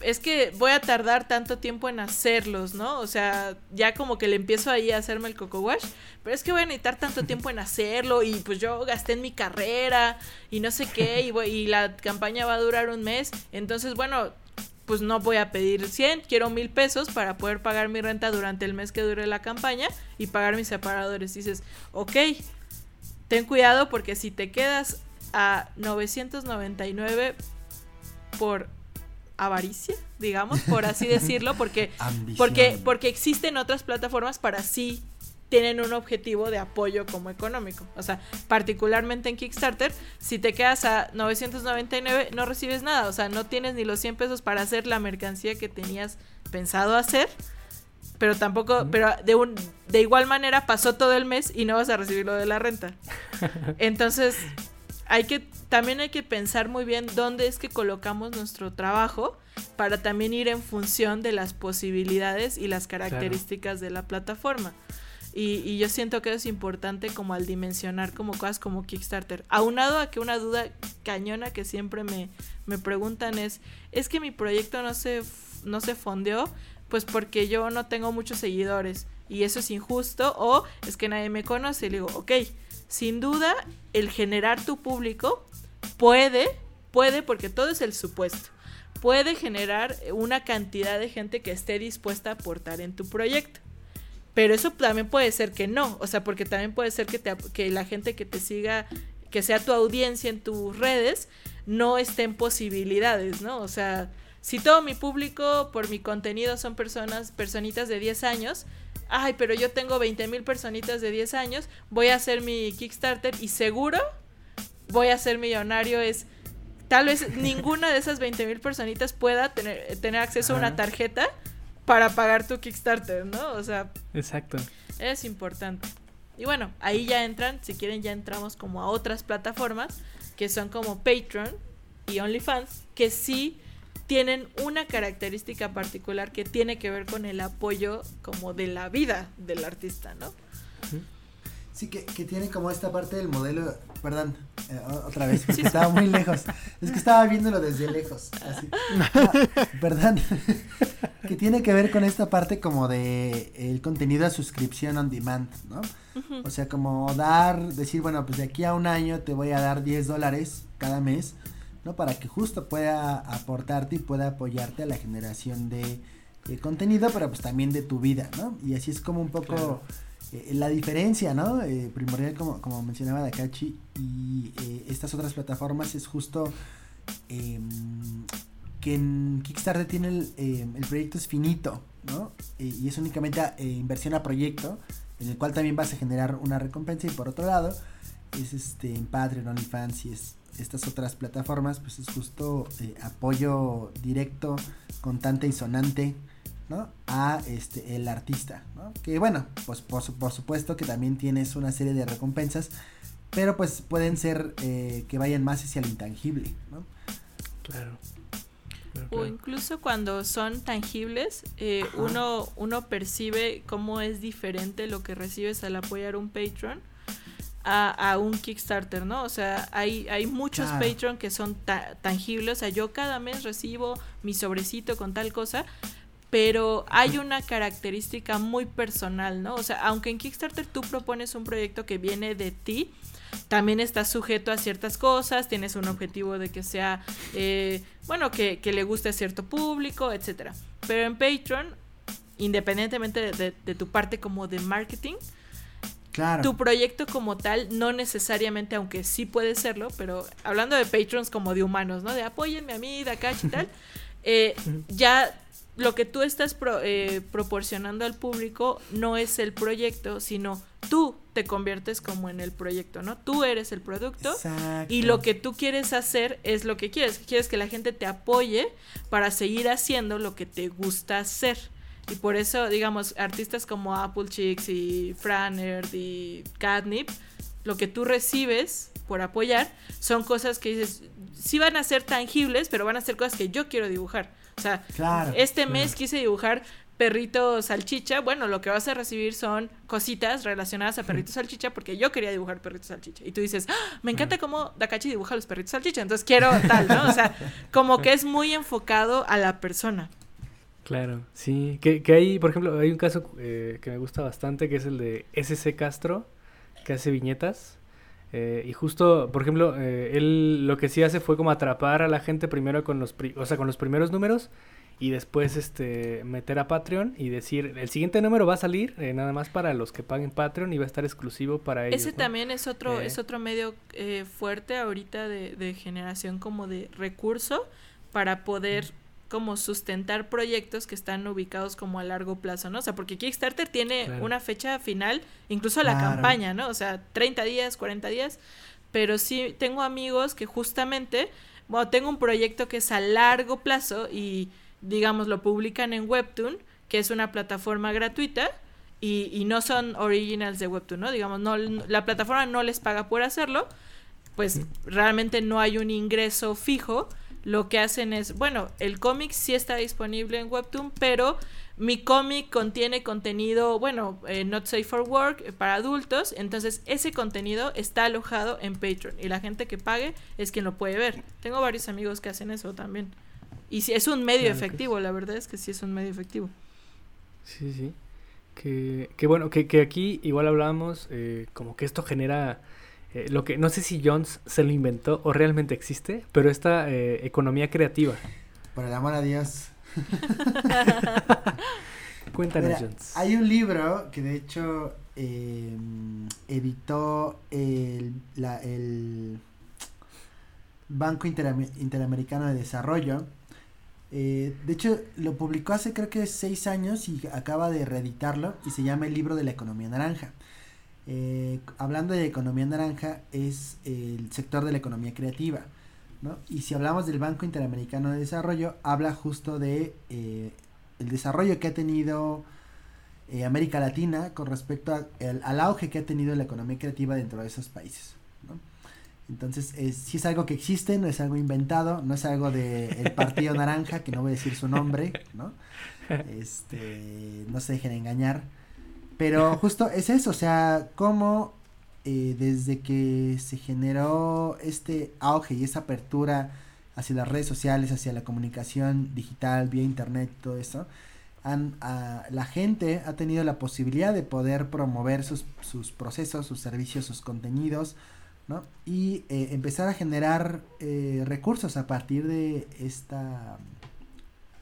es que voy a tardar tanto tiempo en hacerlos, ¿no? O sea, ya como que le empiezo ahí a hacerme el coco wash, pero es que voy a necesitar tanto tiempo en hacerlo y pues yo gasté en mi carrera y no sé qué y, y la campaña va a durar un mes, entonces bueno, pues no voy a pedir 100, quiero mil pesos para poder pagar mi renta durante el mes que dure la campaña y pagar mis separadores. dices, ok, ten cuidado porque si te quedas a 999 por avaricia, digamos, por así decirlo, porque, porque, porque existen otras plataformas para sí tienen un objetivo de apoyo como económico. O sea, particularmente en Kickstarter, si te quedas a 999 no recibes nada. O sea, no tienes ni los 100 pesos para hacer la mercancía que tenías pensado hacer. Pero tampoco, pero de, un, de igual manera pasó todo el mes y no vas a recibir lo de la renta. Entonces, hay que también hay que pensar muy bien dónde es que colocamos nuestro trabajo para también ir en función de las posibilidades y las características de la plataforma. Y, yo siento que es importante como al dimensionar como cosas como Kickstarter. Aunado a que una duda cañona que siempre me, me preguntan es, es que mi proyecto no se, no se fondeó, pues porque yo no tengo muchos seguidores y eso es injusto o es que nadie me conoce. Y le digo, ok, sin duda, el generar tu público puede, puede, porque todo es el supuesto, puede generar una cantidad de gente que esté dispuesta a aportar en tu proyecto. Pero eso también puede ser que no, o sea, porque también puede ser que, que la gente que te siga, que sea tu audiencia en tus redes, no esté en posibilidades, ¿no? O sea, si todo mi público por mi contenido son personas, personitas de 10 años, ay, pero yo tengo 20 mil personitas de 10 años, voy a hacer mi Kickstarter y seguro voy a ser millonario es tal vez ninguna de esas 20 mil personitas pueda tener, tener acceso a una tarjeta para pagar tu Kickstarter, ¿no? O sea, exacto. Es importante. Y bueno, ahí ya entran, si quieren ya entramos como a otras plataformas que son como Patreon y OnlyFans, que sí tienen una característica particular que tiene que ver con el apoyo como de la vida del artista, ¿no? Sí, que, que tiene como esta parte del modelo, perdón, eh, otra vez, porque estaba muy lejos. Es que estaba viéndolo desde lejos. Así. Ah, perdón. que tiene que ver con esta parte como de el contenido a suscripción on demand, ¿no? O sea, como dar, decir, bueno, pues de aquí a un año te voy a dar 10 dólares cada mes, ¿no? Para que justo pueda aportarte y pueda apoyarte a la generación de, de contenido, pero pues también de tu vida, ¿no? Y así es como un poco Claro. Eh, la diferencia, ¿no? Eh, primordial, como, como mencionaba Dakachi, y eh, estas otras plataformas es justo em, que en Kickstarter tiene el, em, el proyecto es finito, ¿no? Y es únicamente inversión a proyecto, en el cual también vas a generar una recompensa y por otro lado es este en Patreon, OnlyFans y es estas otras plataformas, pues es justo apoyo directo, contante y sonante, ¿no? A este el artista, ¿no? Que bueno, pues por, su- por supuesto que también tienes una serie de recompensas, pero pues pueden ser eh, que vayan más hacia lo intangible, ¿no? Claro. Claro, O incluso cuando son tangibles, eh, uno, uno percibe cómo es diferente lo que recibes al apoyar un Patreon a, a un Kickstarter, ¿no? O sea, hay, hay muchos Claro. Patreon que son ta- tangibles. O sea, yo cada mes recibo mi sobrecito con tal cosa, pero hay una característica muy personal, ¿no? O sea, aunque en Kickstarter tú propones un proyecto que viene de ti, también estás sujeto a ciertas cosas, tienes un objetivo de que sea, eh, bueno, que, que le guste a cierto público, etcétera. Pero en Patreon, independientemente de, de- de tu parte como de marketing, Claro. tu proyecto como tal, no necesariamente, aunque sí puede serlo, pero hablando de patrons como de humanos, ¿no? De apóyenme a mí, de acá y tal, eh, ya lo que tú estás pro- eh, proporcionando al público no es el proyecto, sino tú te conviertes como en el proyecto, ¿no? Tú eres el producto. Exacto. Y lo que tú quieres hacer es lo que quieres. Quieres que la gente te apoye para seguir haciendo lo que te gusta hacer. Y por eso, digamos, artistas como Apple Chicks y Franerd y Catnip, lo que tú recibes por apoyar son cosas que dices, sí van a ser tangibles, pero van a ser cosas que yo quiero dibujar. O sea, Claro. este mes quise dibujar perrito salchicha. Bueno, lo que vas a recibir son cositas relacionadas a perrito salchicha porque yo quería dibujar perrito salchicha. Y tú dices, "Ah, me encanta cómo Dakachi dibuja los perritos salchicha, entonces quiero tal, ¿no? O sea, como que es muy enfocado a la persona. Claro, sí. Que, que hay, por ejemplo, hay un caso eh, que me gusta bastante, que es el de SC Castro, que hace viñetas. Eh, y justo, por ejemplo, eh, él lo que sí hace fue como atrapar a la gente primero con los, pri- o sea, con los primeros números y después este meter a Patreon y decir, el siguiente número va a salir eh, nada más para los que paguen Patreon y va a estar exclusivo para ellos. Ese ¿no? también es otro, Eh. es otro medio eh, fuerte ahorita de, de generación como de recurso para poder como sustentar proyectos que están ubicados como a largo plazo, ¿no? O sea, porque Kickstarter tiene Claro. una fecha final, incluso la Claro. campaña, ¿no? O sea, 30 días, 40 días, pero sí tengo amigos que justamente, bueno, tengo un proyecto que es a largo plazo y, digamos, lo publican en Webtoon, que es una plataforma gratuita, y, y no son originals de Webtoon, ¿no? Digamos, no, la plataforma no les paga por hacerlo, pues realmente no hay un ingreso fijo. Lo que hacen es, bueno, el cómic sí está disponible en Webtoon, pero mi cómic contiene contenido, bueno, eh, not safe for work eh, para adultos, entonces ese contenido está alojado en Patreon y la gente que pague es quien lo puede ver. Tengo varios amigos que hacen eso también. Y sí, es un medio Claro efectivo, la verdad es que sí es un medio efectivo. Sí, sí. Que, que bueno, que, que aquí igual hablábamos, eh, como que esto genera eh, lo que, no sé si Jones se lo inventó o realmente existe, pero esta eh, economía creativa. Por el amor a Dios. Cuéntanos, Mira, Jones. hay un libro que de hecho eh, editó el, la- el Banco Interame- Interamericano de Desarrollo. Eh, de hecho, lo publicó hace creo que seis años y acaba de reeditarlo y se llama El libro de la economía naranja. Eh, hablando de economía naranja es el sector de la economía creativa. ¿no? Y si hablamos del Banco Interamericano de Desarrollo, habla justo de eh, el desarrollo que ha tenido eh, América Latina con respecto a- el- al auge que ha tenido la economía creativa dentro de esos países. ¿no? Entonces, es, si es algo que existe, no es algo inventado, no es algo del el Partido Naranja, que no voy a decir su nombre, ¿no? Este, no se dejen engañar. Pero justo es eso, o sea, cómo eh, desde que se generó este auge y esa apertura hacia las redes sociales, hacia la comunicación digital, vía internet, todo eso, han, la gente ha tenido la posibilidad de poder promover sus, sus procesos, sus servicios, sus contenidos, ¿no? Y eh, empezar a generar eh, recursos a partir de esta,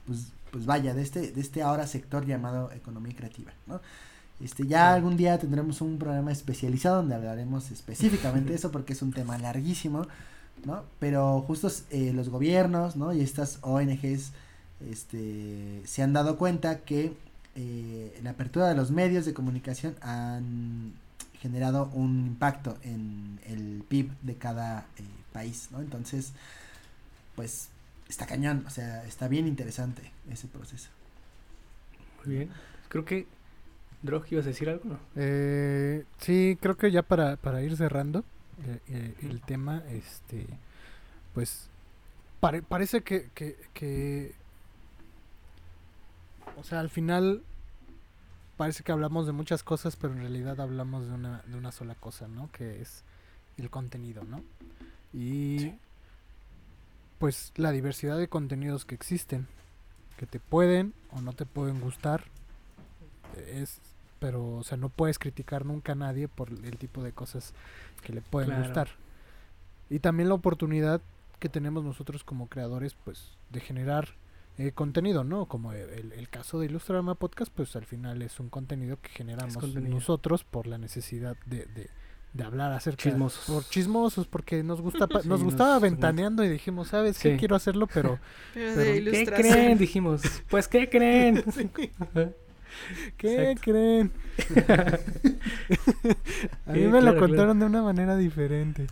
pues, pues vaya, de este, de este ahora sector llamado economía creativa, ¿no? Este, ya algún día tendremos un programa especializado donde hablaremos específicamente de eso porque es un tema larguísimo, ¿no? Pero justo eh, los gobiernos, ¿no? Y estas ONGs, este, se han dado cuenta que eh, la apertura de los medios de comunicación han generado un impacto en el PIB de cada eh, país, ¿no? Entonces, pues está cañón, o sea, está bien interesante ese proceso. Muy bien. Creo que Drog, ¿ibas a decir algo? No? Eh, sí, creo que ya para, para ir cerrando eh, eh, el tema, este, pues pare- parece que, que, que, o sea, al final parece que hablamos de muchas cosas, pero en realidad hablamos de una, de una sola cosa, ¿no? Que es el contenido, ¿no? Y pues la diversidad de contenidos que existen, que te pueden o no te pueden gustar, es pero o sea no puedes criticar nunca a nadie por el tipo de cosas que le pueden Claro. gustar y también la oportunidad que tenemos nosotros como creadores pues de generar eh, contenido no como el, el caso de Ilustrarama Podcast pues al final es un contenido que generamos contenido. nosotros por la necesidad de, de, de hablar acerca Chismosos. por chismosos porque nos gusta pa- Sí, nos gustaba nos- ventaneando y dijimos sabes qué Sí. quiero hacerlo pero Pero ¿qué ¿Qué ilustración. creen? Dijimos. Pues, ¿qué creen? ¿Qué Exacto. creen? A mí Sí, me lo claro, contaron de una manera diferente.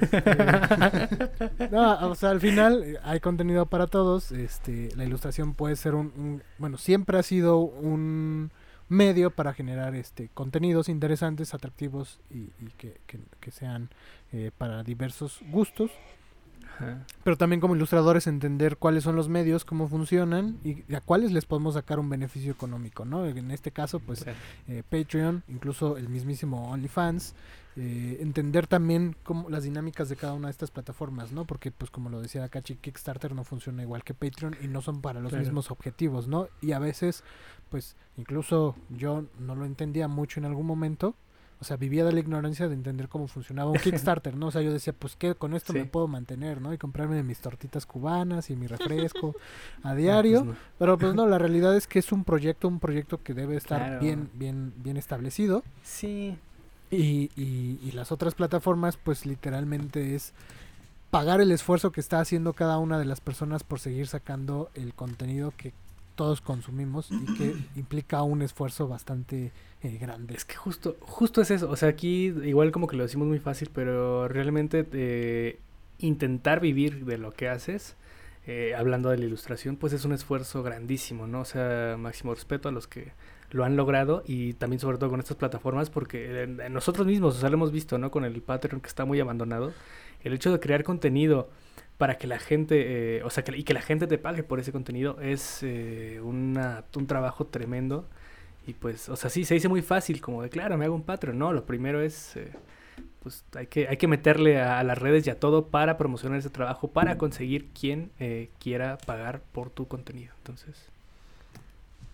Este, no, o sea, al final eh, hay contenido para todos. Este, la ilustración puede ser un, un- bueno, siempre ha sido un medio para generar este contenidos interesantes, atractivos y, y que, que- que sean eh, para diversos gustos. Ajá. Pero también como ilustradores entender cuáles son los medios, cómo funcionan y a cuáles les podemos sacar un beneficio económico, ¿no? En este caso, pues eh, Patreon, incluso el mismísimo OnlyFans, eh, entender también cómo, las dinámicas de cada una de estas plataformas, ¿no? Porque, pues como lo decía Akachi, Kickstarter no funciona igual que Patreon y no son para los Claro. mismos objetivos, ¿no? Y a veces, pues incluso yo no lo entendía mucho en algún momento. O sea, vivía de la ignorancia de entender cómo funcionaba un Kickstarter, ¿no? O sea, yo decía, pues que con esto me puedo mantener, ¿no? Y comprarme mis tortitas cubanas y mi refresco a Ah, diario. pues no. Pero pues no, la realidad es que es un proyecto, un proyecto que debe estar Claro. bien, bien, bien establecido. Sí. Y, y, y las otras plataformas, pues literalmente es pagar el esfuerzo que está haciendo cada una de las personas por seguir sacando el contenido que todos consumimos y que implica un esfuerzo bastante eh, grande. Es que justo, justo es eso. O sea, aquí igual como que lo decimos muy fácil, pero realmente eh, intentar vivir de lo que haces, eh, hablando de la ilustración, pues es un esfuerzo grandísimo, ¿no? O sea, máximo respeto a los que lo han logrado y también sobre todo con estas plataformas, porque nosotros mismos, o sea, lo hemos visto, ¿no? Con el Patreon que está muy abandonado, el hecho de crear contenido para que la gente, eh, o sea, que, y que la gente te pague por ese contenido es eh, una, un trabajo tremendo. Y pues, o sea, sí, se dice muy fácil, como de, claro, me hago un Patreon. No, lo primero es, eh, pues hay que, hay que meterle a, a las redes y a todo para promocionar ese trabajo, para conseguir quien eh, quiera pagar por tu contenido. Entonces,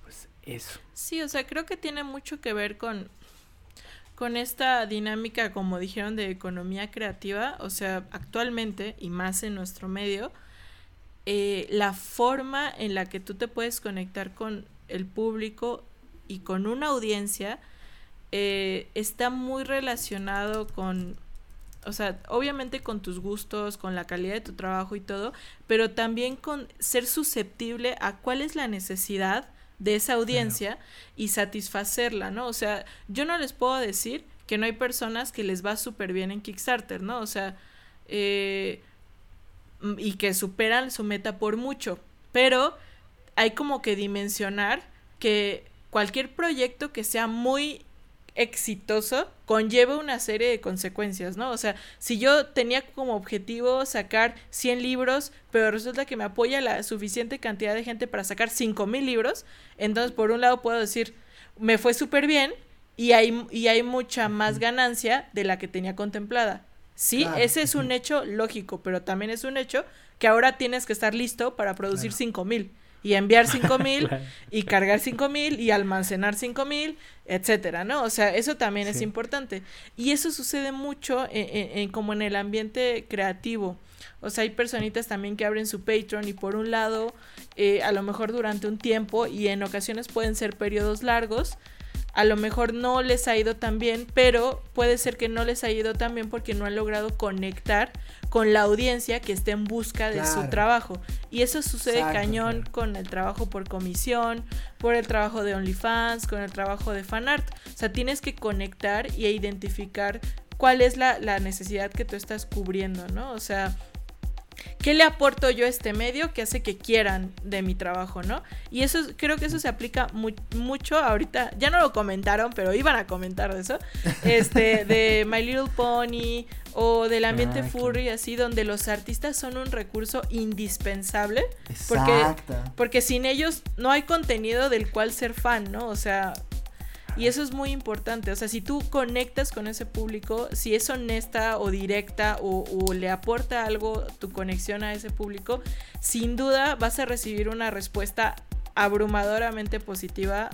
pues eso. Sí, o sea, creo que tiene mucho que ver con, con esta dinámica, como dijeron, de economía creativa. O sea, actualmente, y más en nuestro medio, eh, la forma en la que tú te puedes conectar con el público y con una audiencia eh, está muy relacionado con, o sea, obviamente con tus gustos, con la calidad de tu trabajo y todo, pero también con ser susceptible a cuál es la necesidad de esa audiencia y satisfacerla, ¿no? O sea, yo no les puedo decir que no hay personas que les va súper bien en Kickstarter, ¿no? O sea, eh, mm, y que superan su meta por mucho, pero hay como que dimensionar que cualquier proyecto que sea muy exitoso conlleva una serie de consecuencias, ¿no? O sea, si yo tenía como objetivo sacar 100 libros, pero resulta que me apoya la suficiente cantidad de gente para sacar 5000 libros, entonces por un lado puedo decir, me fue súper bien y hay, y hay mucha más ganancia de la que tenía contemplada. Sí, Claro, ese es un hecho lógico, pero también es un hecho que ahora tienes que estar listo para producir Claro. 5000 y enviar 5000 Claro. y cargar 5000 y almacenar 5000, etcétera, ¿no? O sea, eso también es importante. Y eso sucede mucho en, en- en- como en el ambiente creativo. O sea, hay personitas también que abren su Patreon y por un lado, eh, a lo mejor durante un tiempo y en ocasiones pueden ser periodos largos, a lo mejor no les ha ido tan bien, pero puede ser que no les ha ido tan bien porque no han logrado conectar con la audiencia que esté en busca de su trabajo. Y eso sucede Exacto, cañón claro. con el trabajo por comisión, por el trabajo de OnlyFans, con el trabajo de fanart. O sea, tienes que conectar y identificar cuál es la, la necesidad que tú estás cubriendo, ¿no? O sea, ¿qué le aporto yo a este medio que hace que quieran de mi trabajo, ¿no? Y eso es- creo que eso se aplica mu- mucho ahorita, ya no lo comentaron, pero iban a comentar de eso, este, de My Little Pony o del ambiente Ah, furry, así, donde los artistas son un recurso indispensable, Porque- Exacto. porque sin ellos no hay contenido del cual ser fan, ¿no? O sea, y eso es muy importante. O sea, si tú conectas con ese público, si es honesta o directa o, o le aporta algo tu conexión a ese público, sin duda vas a recibir una respuesta abrumadoramente positiva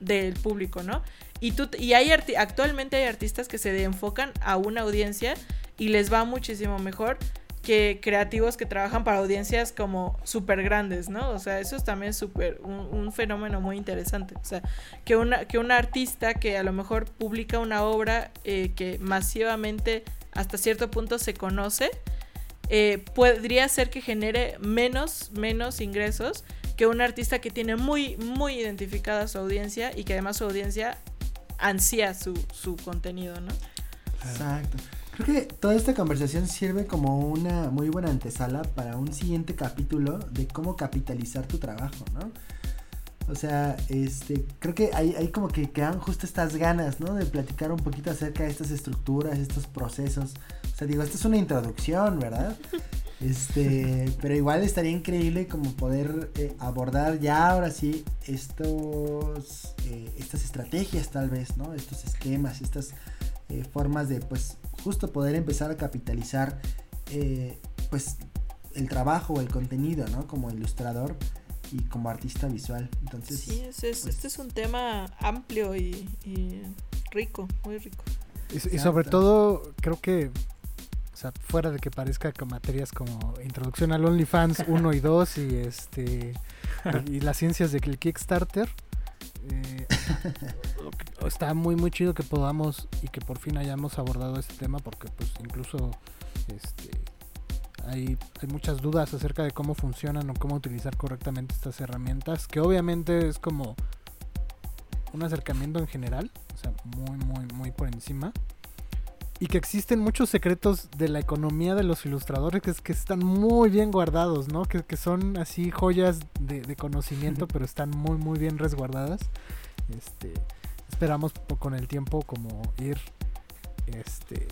del público, ¿no? Y, tú, y hay actualmente hay artistas que se enfocan a una audiencia y les va muchísimo mejor que creativos que trabajan para audiencias como súper grandes, ¿no? O sea, eso es también súper un, fenómeno muy interesante. O sea, que, una, que un artista que a lo mejor publica una obra eh, que masivamente hasta cierto punto se conoce, eh, podría ser que genere menos, menos ingresos que un artista que tiene muy, muy identificada su audiencia y que además su audiencia ansía su, su contenido, ¿no? Exacto. Creo que toda esta conversación sirve como una muy buena antesala para un siguiente capítulo de cómo capitalizar tu trabajo, ¿no? O sea, este, creo que hay, como que quedan justo estas ganas, ¿no? De platicar un poquito acerca de estas estructuras, estos procesos. O sea, digo, esta es una introducción, ¿verdad? Este, pero igual estaría increíble como poder eh, abordar ya ahora sí estos, eh, estas estrategias tal vez, ¿no? Estos esquemas, estas eh, formas de pues justo poder empezar a capitalizar eh, pues el trabajo o el contenido, ¿no? Como ilustrador y como artista visual. Entonces, Sí, ese es, pues- este es un tema amplio y, y rico, muy rico. Y, y sobre todo, creo que, o sea, fuera de que parezca con materias como Introducción al OnlyFans 1 y 2 y este y, y las ciencias del Kickstarter, eh, está muy muy chido que podamos y que por fin hayamos abordado este tema porque pues incluso este hay, hay muchas dudas acerca de cómo funcionan o cómo utilizar correctamente estas herramientas, que obviamente es como un acercamiento en general, o sea, muy, muy, muy por encima. Y que existen muchos secretos de la economía de los ilustradores que, es- que están muy bien guardados, ¿no? Que, que son así joyas de, de conocimiento, pero están muy, muy bien resguardadas. Este, esperamos con el tiempo como ir, este,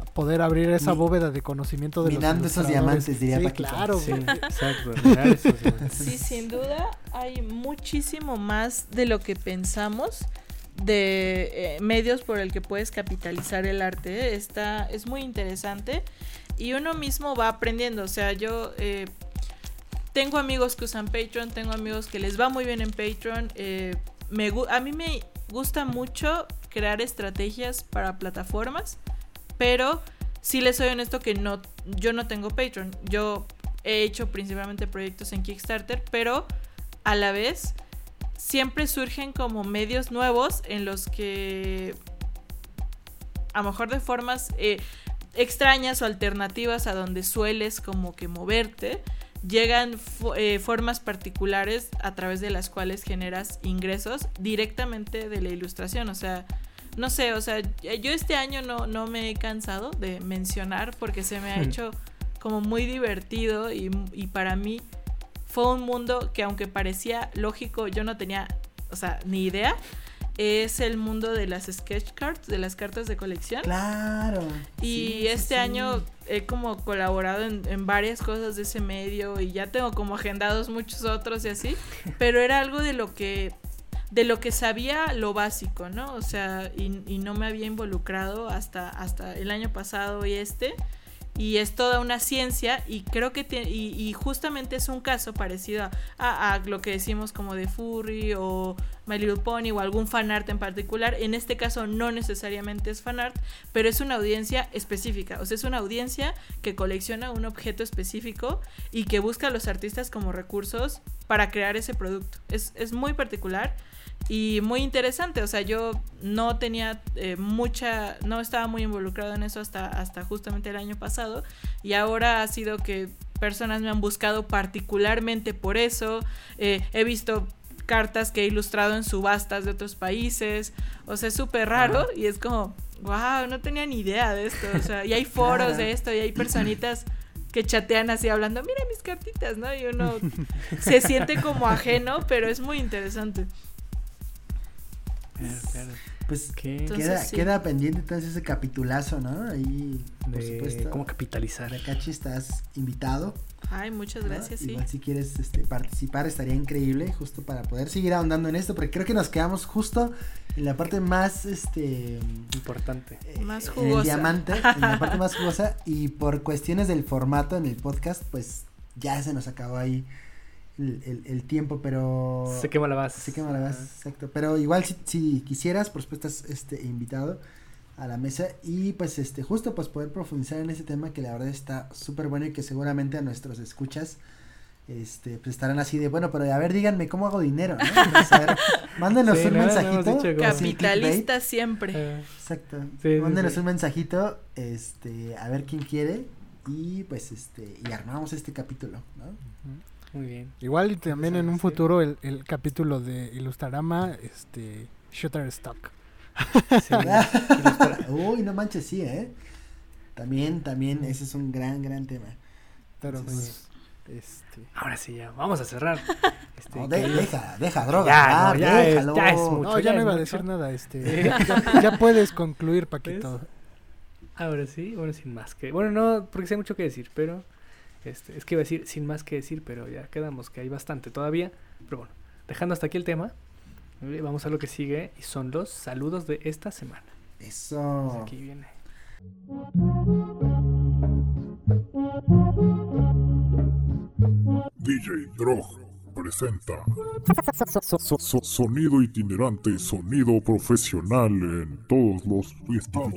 a poder abrir esa Mi- bóveda de conocimiento de minando los esos diamantes, diría Sí, Paquita. claro, Sí, exacto. esos. Sí, sin duda hay muchísimo más de lo que pensamos de eh, medios por el que puedes capitalizar el arte. Está, es muy interesante y uno mismo va aprendiendo. O sea, yo eh, tengo amigos que usan Patreon, tengo amigos que les va muy bien en Patreon. eh, me, a mí me gusta mucho crear estrategias para plataformas, pero sí les soy honesto que no, yo no tengo Patreon. Yo he hecho principalmente proyectos en Kickstarter, pero a la vez siempre surgen como medios nuevos en los que a lo mejor de formas eh, extrañas o alternativas a donde sueles como que moverte, llegan fo- eh, formas particulares a través de las cuales generas ingresos directamente de la ilustración. O sea, no sé, o sea, yo este año no, no me he cansado de mencionar porque se me ha Mm. hecho como muy divertido y, y para mí fue un mundo que aunque parecía lógico, yo no tenía, o sea, ni idea. es el mundo de las sketch cards, de las cartas de colección. Claro. Y Sí, este sí. año he como colaborado en, en varias cosas de ese medio y ya tengo como agendados muchos otros y así, pero era algo de lo que de lo que sabía lo básico, ¿no? O sea, y, y no me había involucrado hasta, hasta el año pasado y este. Y es toda una ciencia y creo que tie- y, justamente es un caso parecido a lo que decimos como de Furry o My Little Pony o algún fanart en particular. En este caso no necesariamente es fanart, pero es una audiencia específica. O sea, es una audiencia que colecciona un objeto específico y que busca a los artistas como recursos para crear ese producto. Es, es muy particular y muy interesante. O sea, yo no tenía eh, mucha, no estaba muy involucrado en eso hasta, hasta justamente el año pasado y ahora ha sido que personas me han buscado particularmente por eso. Eh, he visto cartas que he ilustrado en subastas de otros países. O sea, es súper raro y es como, wow, no tenía ni idea de esto. O sea, y hay foros de esto y hay personitas que chatean así hablando, mira mis cartitas, ¿no? Y uno se siente como ajeno, pero es muy interesante. Claro, claro. Pues ¿Qué? Entonces, queda, sí. queda pendiente entonces ese capitulazo, ¿no? Ahí, por De supuesto. cómo capitalizar. Takachi, estás invitado. Ay, muchas ¿no? gracias, sí. Igual si quieres este, participar estaría increíble, justo para poder seguir ahondando en esto, porque creo que nos quedamos justo en la parte más, este... Importante. eh, Más En el jugosa. diamante, en la parte más jugosa, y por cuestiones del formato en el podcast, pues ya se nos acabó ahí el, el- el tiempo, pero... Se quema la base. Se quema la base, exacto. Pero igual si, si quisieras, por supuesto, estás este, invitado a la mesa y pues este justo pues poder profundizar en ese tema que la verdad está súper bueno y que seguramente a nuestros escuchas este pues estarán así de bueno pero a ver díganme cómo hago dinero ¿no? Entonces, a ver, mándenos Sí, un mensajito clickbait. Capitalista siempre. Eh, exacto Sí, mándenos sí. un mensajito este a ver quién quiere y pues este y armamos este capítulo ¿no? Muy bien. Igual y también en un Sí. futuro el, el capítulo de Ilustrarama, este, Shutterstock. Sí, ilustra- uy no manches sí eh también también ese es un gran gran tema Pero Entonces, pues, este, Ahora sí, ya. Vamos a cerrar. Este, No, de- deja, deja droga. Ya, no, ya es- ya es mucho. no, ya ya no iba a decir nada, este, Sí. ya, ya puedes concluir, Paquito. Ahora sí, bueno, sin más que. Bueno, no, porque sé mucho que decir, pero. Este, es que iba a decir sin más que decir, pero ya quedamos que hay bastante todavía. Pero bueno, dejando hasta aquí el tema, eh, vamos a lo que sigue y son los saludos de esta semana. Eso. Aquí viene. DJ Drog presenta So- so- Sonido itinerante, sonido profesional en todos los estados.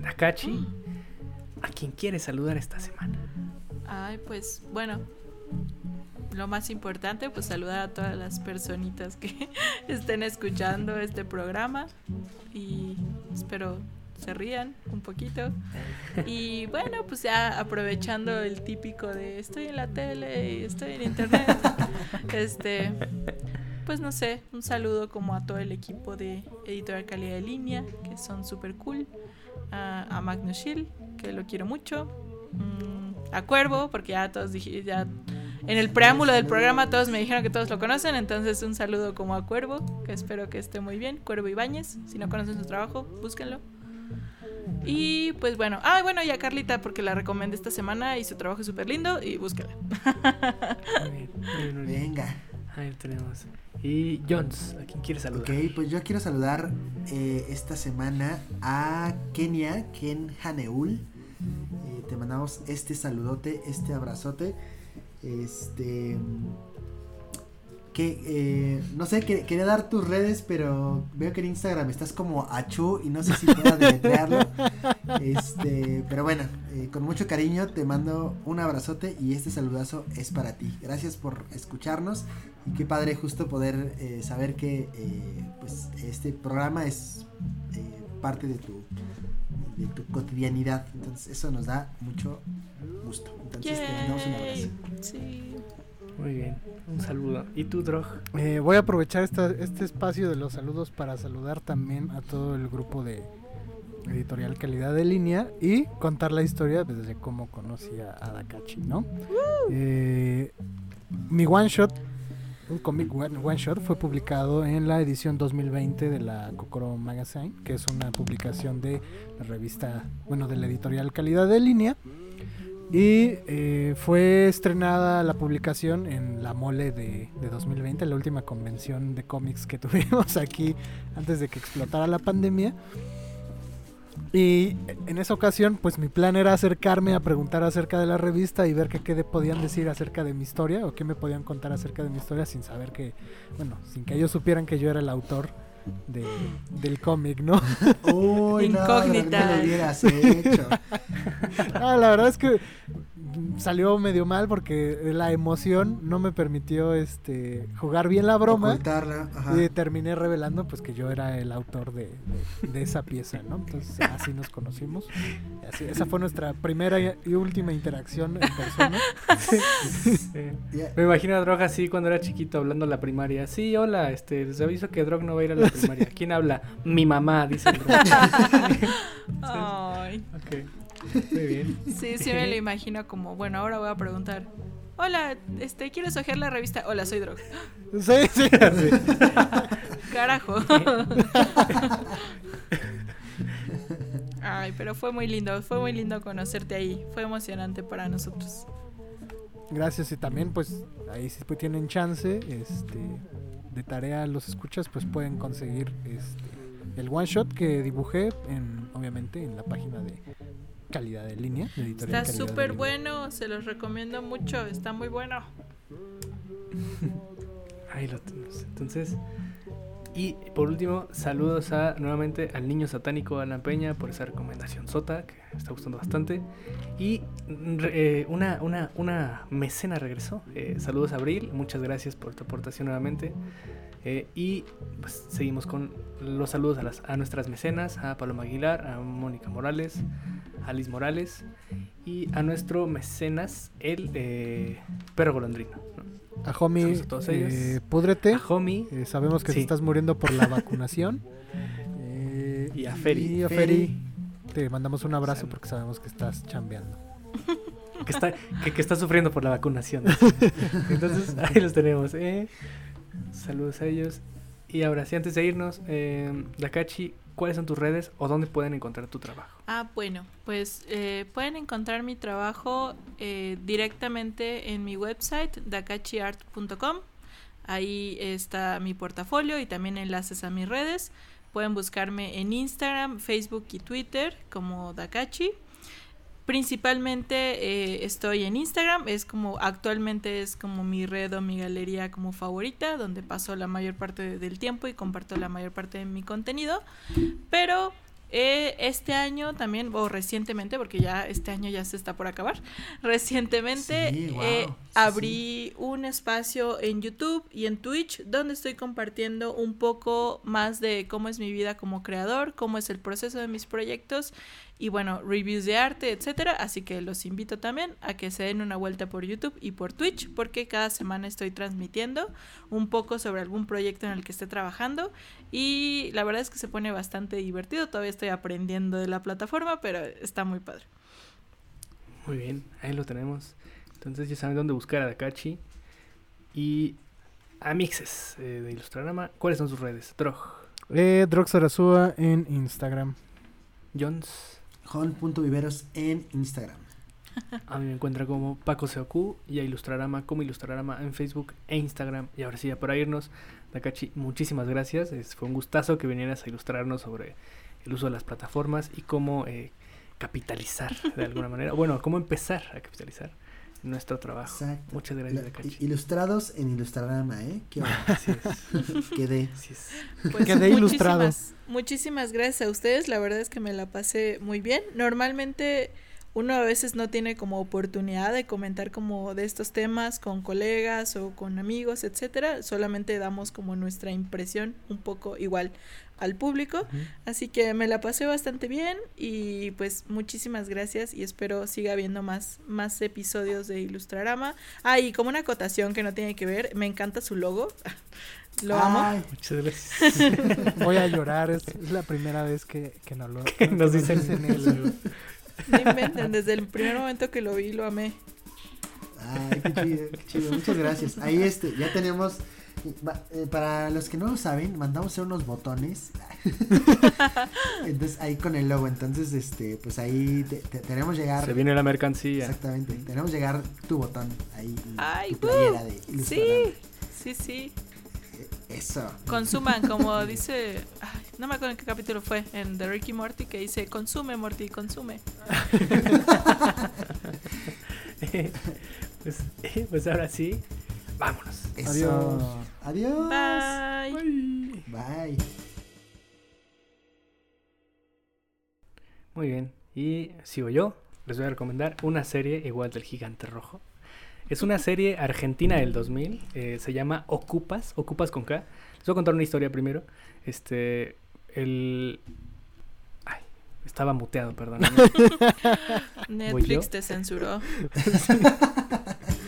Nakachi, ¿a quién quiere saludar esta semana? Ay, pues bueno, lo más importante, pues saludar a todas las personitas que estén escuchando este programa y espero se rían un poquito. Y bueno, pues ya aprovechando el típico de estoy en la tele y estoy en internet, este, pues no sé, un saludo como a todo el equipo de Editorial Calidad de Línea, que son súper cool, a, a Magnus que lo quiero mucho, mm, a Cuervo, porque ya todos dije, ya en el preámbulo del programa todos me dijeron que todos lo conocen, entonces un saludo como a Cuervo, que espero que esté muy bien, Cuervo Ibáñez, si no conocen su trabajo, búsquenlo. Y pues bueno, ah, bueno, y a Carlita porque la recomendé esta semana y su trabajo es súper lindo y bien. Venga. Ahí lo tenemos. Y Jones, ¿a quién quiere saludar? Ok, pues yo quiero saludar eh, esta semana a Kenia, Ken Haneul. Eh, te mandamos este saludote, este abrazote. Este. Que, eh, no sé, que- quería dar tus redes, pero veo que en Instagram estás como Achu y no sé si pueda deletrearlo. Este, pero bueno, eh, con mucho cariño te mando un abrazote y este saludazo es para ti. Gracias por escucharnos y qué padre justo poder eh, saber que pues este programa es parte de tu de tu cotidianidad. Entonces eso nos da mucho gusto. Entonces te mandamos un abrazo. Yay. Sí. Muy bien, un saludo. ¿Y tú, Drog? Eh, voy a aprovechar esta- este espacio de los saludos para saludar también a todo el grupo de Editorial Calidad de Línea y contar la historia desde cómo conocí a, a Dakachi, ¿no? Eh, mi one shot un cómic one, shot fue publicado en la edición 2020 de la Kokoro Magazine, que es una publicación de la revista, bueno, de la editorial Calidad de Línea. Y eh, fue estrenada la publicación en la mole de, de 2020, la última convención de cómics que tuvimos aquí antes de que explotara la pandemia. Y en esa ocasión, pues mi plan era acercarme a preguntar acerca de la revista y ver qué, qué podían decir acerca de mi historia o qué me podían contar acerca de mi historia sin saber que, bueno, sin que ellos supieran que yo era el autor de, del cómic, ¿no? Uy, Incógnita. no lo hubieras hecho. Ah, la verdad es que salió medio mal porque la emoción no me permitió este jugar bien la broma. Ocultarla, ajá. Y terminé revelando pues que yo era el autor de, de- de esa pieza, ¿no? Entonces así nos conocimos. Así- esa fue nuestra primera y última interacción en persona. Me imagino a Drog así cuando era chiquito hablando a la primaria. Sí, hola, este, les aviso que Drog no va a ir a la primaria. ¿Quién habla? Mi mamá, dice Drog. Ay. ok, muy bien. Sí, sí me lo imagino como, bueno, ahora voy a preguntar. Hola, este, ¿quieres ojear la revista? Hola, soy Drog. Sí, sí. Carajo. Ay, pero fue muy lindo, fue muy lindo conocerte ahí. Fue emocionante para nosotros. Gracias y también pues ahí si pues, tienen chance este de tarea los escuchas pues pueden conseguir este el one shot que dibujé en obviamente en la página de calidad de línea de editorial Está súper bueno, se los recomiendo mucho, está muy bueno. Ahí lo tenemos. Entonces, y por último, saludos a nuevamente al niño satánico Alan Peña por esa recomendación sota que me está gustando bastante. Y mm, eh, una, una, una mecena regresó. Eh, saludos a Abril, muchas gracias por tu aportación nuevamente. Eh, y pues seguimos con los saludos a, las, a nuestras mecenas, a Paloma Aguilar, a Mónica Morales, a Liz Morales y a nuestro mecenas, el eh, perro golondrino. ¿no? A Homie, a todos ellos. eh, púdrete. A Homie, sabemos que te Sí. estás muriendo por la vacunación. Y a Feri. y a Feri. Te mandamos un abrazo porque sabemos que estás chambeando. que está, que, que está sufriendo por la vacunación. Entonces, ahí los tenemos. ¿eh? Saludos a ellos. Y ahora sí, antes de irnos, eh, Dakachi, ¿cuáles son tus redes o dónde pueden encontrar tu trabajo? Ah, bueno, pues eh, pueden encontrar mi trabajo eh, directamente en mi website, dakachiart.com. Ahí está mi portafolio y también enlaces a mis redes. Pueden buscarme en Instagram, Facebook y Twitter como Dakachi. Principalmente eh, estoy en Instagram, es como actualmente es como mi red o mi galería como favorita, donde paso la mayor parte del tiempo y comparto la mayor parte de mi contenido. Pero eh, este año también, o recientemente, porque ya este año ya se está por acabar, recientemente Sí, eh, sí, abrí un espacio en YouTube y en Twitch donde estoy compartiendo un poco más de cómo es mi vida como creador, cómo es el proceso de mis proyectos y bueno, reviews de arte, etcétera. Así que los invito también a que se den una vuelta por YouTube y por Twitch, porque cada semana estoy transmitiendo un poco sobre algún proyecto en el que esté trabajando. Y la verdad es que se pone bastante divertido. Todavía estoy aprendiendo de la plataforma, pero está muy padre. Muy bien, ahí lo tenemos. Entonces ya saben dónde buscar a Dakachi. Y a Mixes eh, de Ilustrarama. ¿Cuáles son sus redes? Drog, Eh, Drox Arasúa en Instagram. Jones. Jon.viveros en Instagram. A mí me encuentra como Paco Seoku y a Ilustrarama como Ilustrarama en Facebook e Instagram. Y ahora sí, ya para irnos, Takachi, muchísimas gracias. Es- fue un gustazo que vinieras a ilustrarnos sobre el uso de las plataformas y cómo eh, capitalizar de alguna manera. Bueno, cómo empezar a capitalizar nuestro trabajo. Exacto. Muchas gracias, ilustrados en Ilustrarama, ¿eh? Qué bueno. Así es. Quedé. Así es. Pues Quedé ilustrado. muchísimas- Muchísimas gracias a ustedes. La verdad es que me la pasé muy bien. Normalmente uno a veces no tiene como oportunidad de comentar como de estos temas con colegas o con amigos, etcétera. Solamente damos como nuestra impresión un poco igual al público. Así que me la pasé bastante bien y pues muchísimas gracias y espero siga habiendo más, más episodios de Ilustrarama. Ah, y como una acotación que no tiene que ver, me encanta su logo. Lo amo. Ay, Muchas gracias. Voy a llorar, es, es la primera vez que, que nos lo Que nos dicen el- No inventen, desde el primer momento que lo vi lo amé. Ay, qué chido, qué chido. Muchas gracias. Ahí este, ya tenemos. eh, Para los que no lo saben, mandamos hacer unos botones. Entonces, ahí con el logo. Entonces, este, pues ahí te- te- tenemos llegar. Se viene la mercancía. Exactamente. Tenemos llegar tu botón ahí. Ay, tu playera de Sí, sí, sí. Eso. Consuman, como dice. ay, no me acuerdo en qué capítulo fue. En The Ricky Morty que dice: Consume, Morty, consume. pues, pues ahora sí, vámonos. Eso. Adiós. Bye. Bye. Muy bien. Y sigo yo. Les voy a recomendar una serie igual del Gigante Rojo. Es una serie argentina del 2000. eh, se llama Ocupas. Ocupas con K. Les voy a contar una historia primero. Este. El. Ay, estaba muteado, perdón. Netflix te censuró.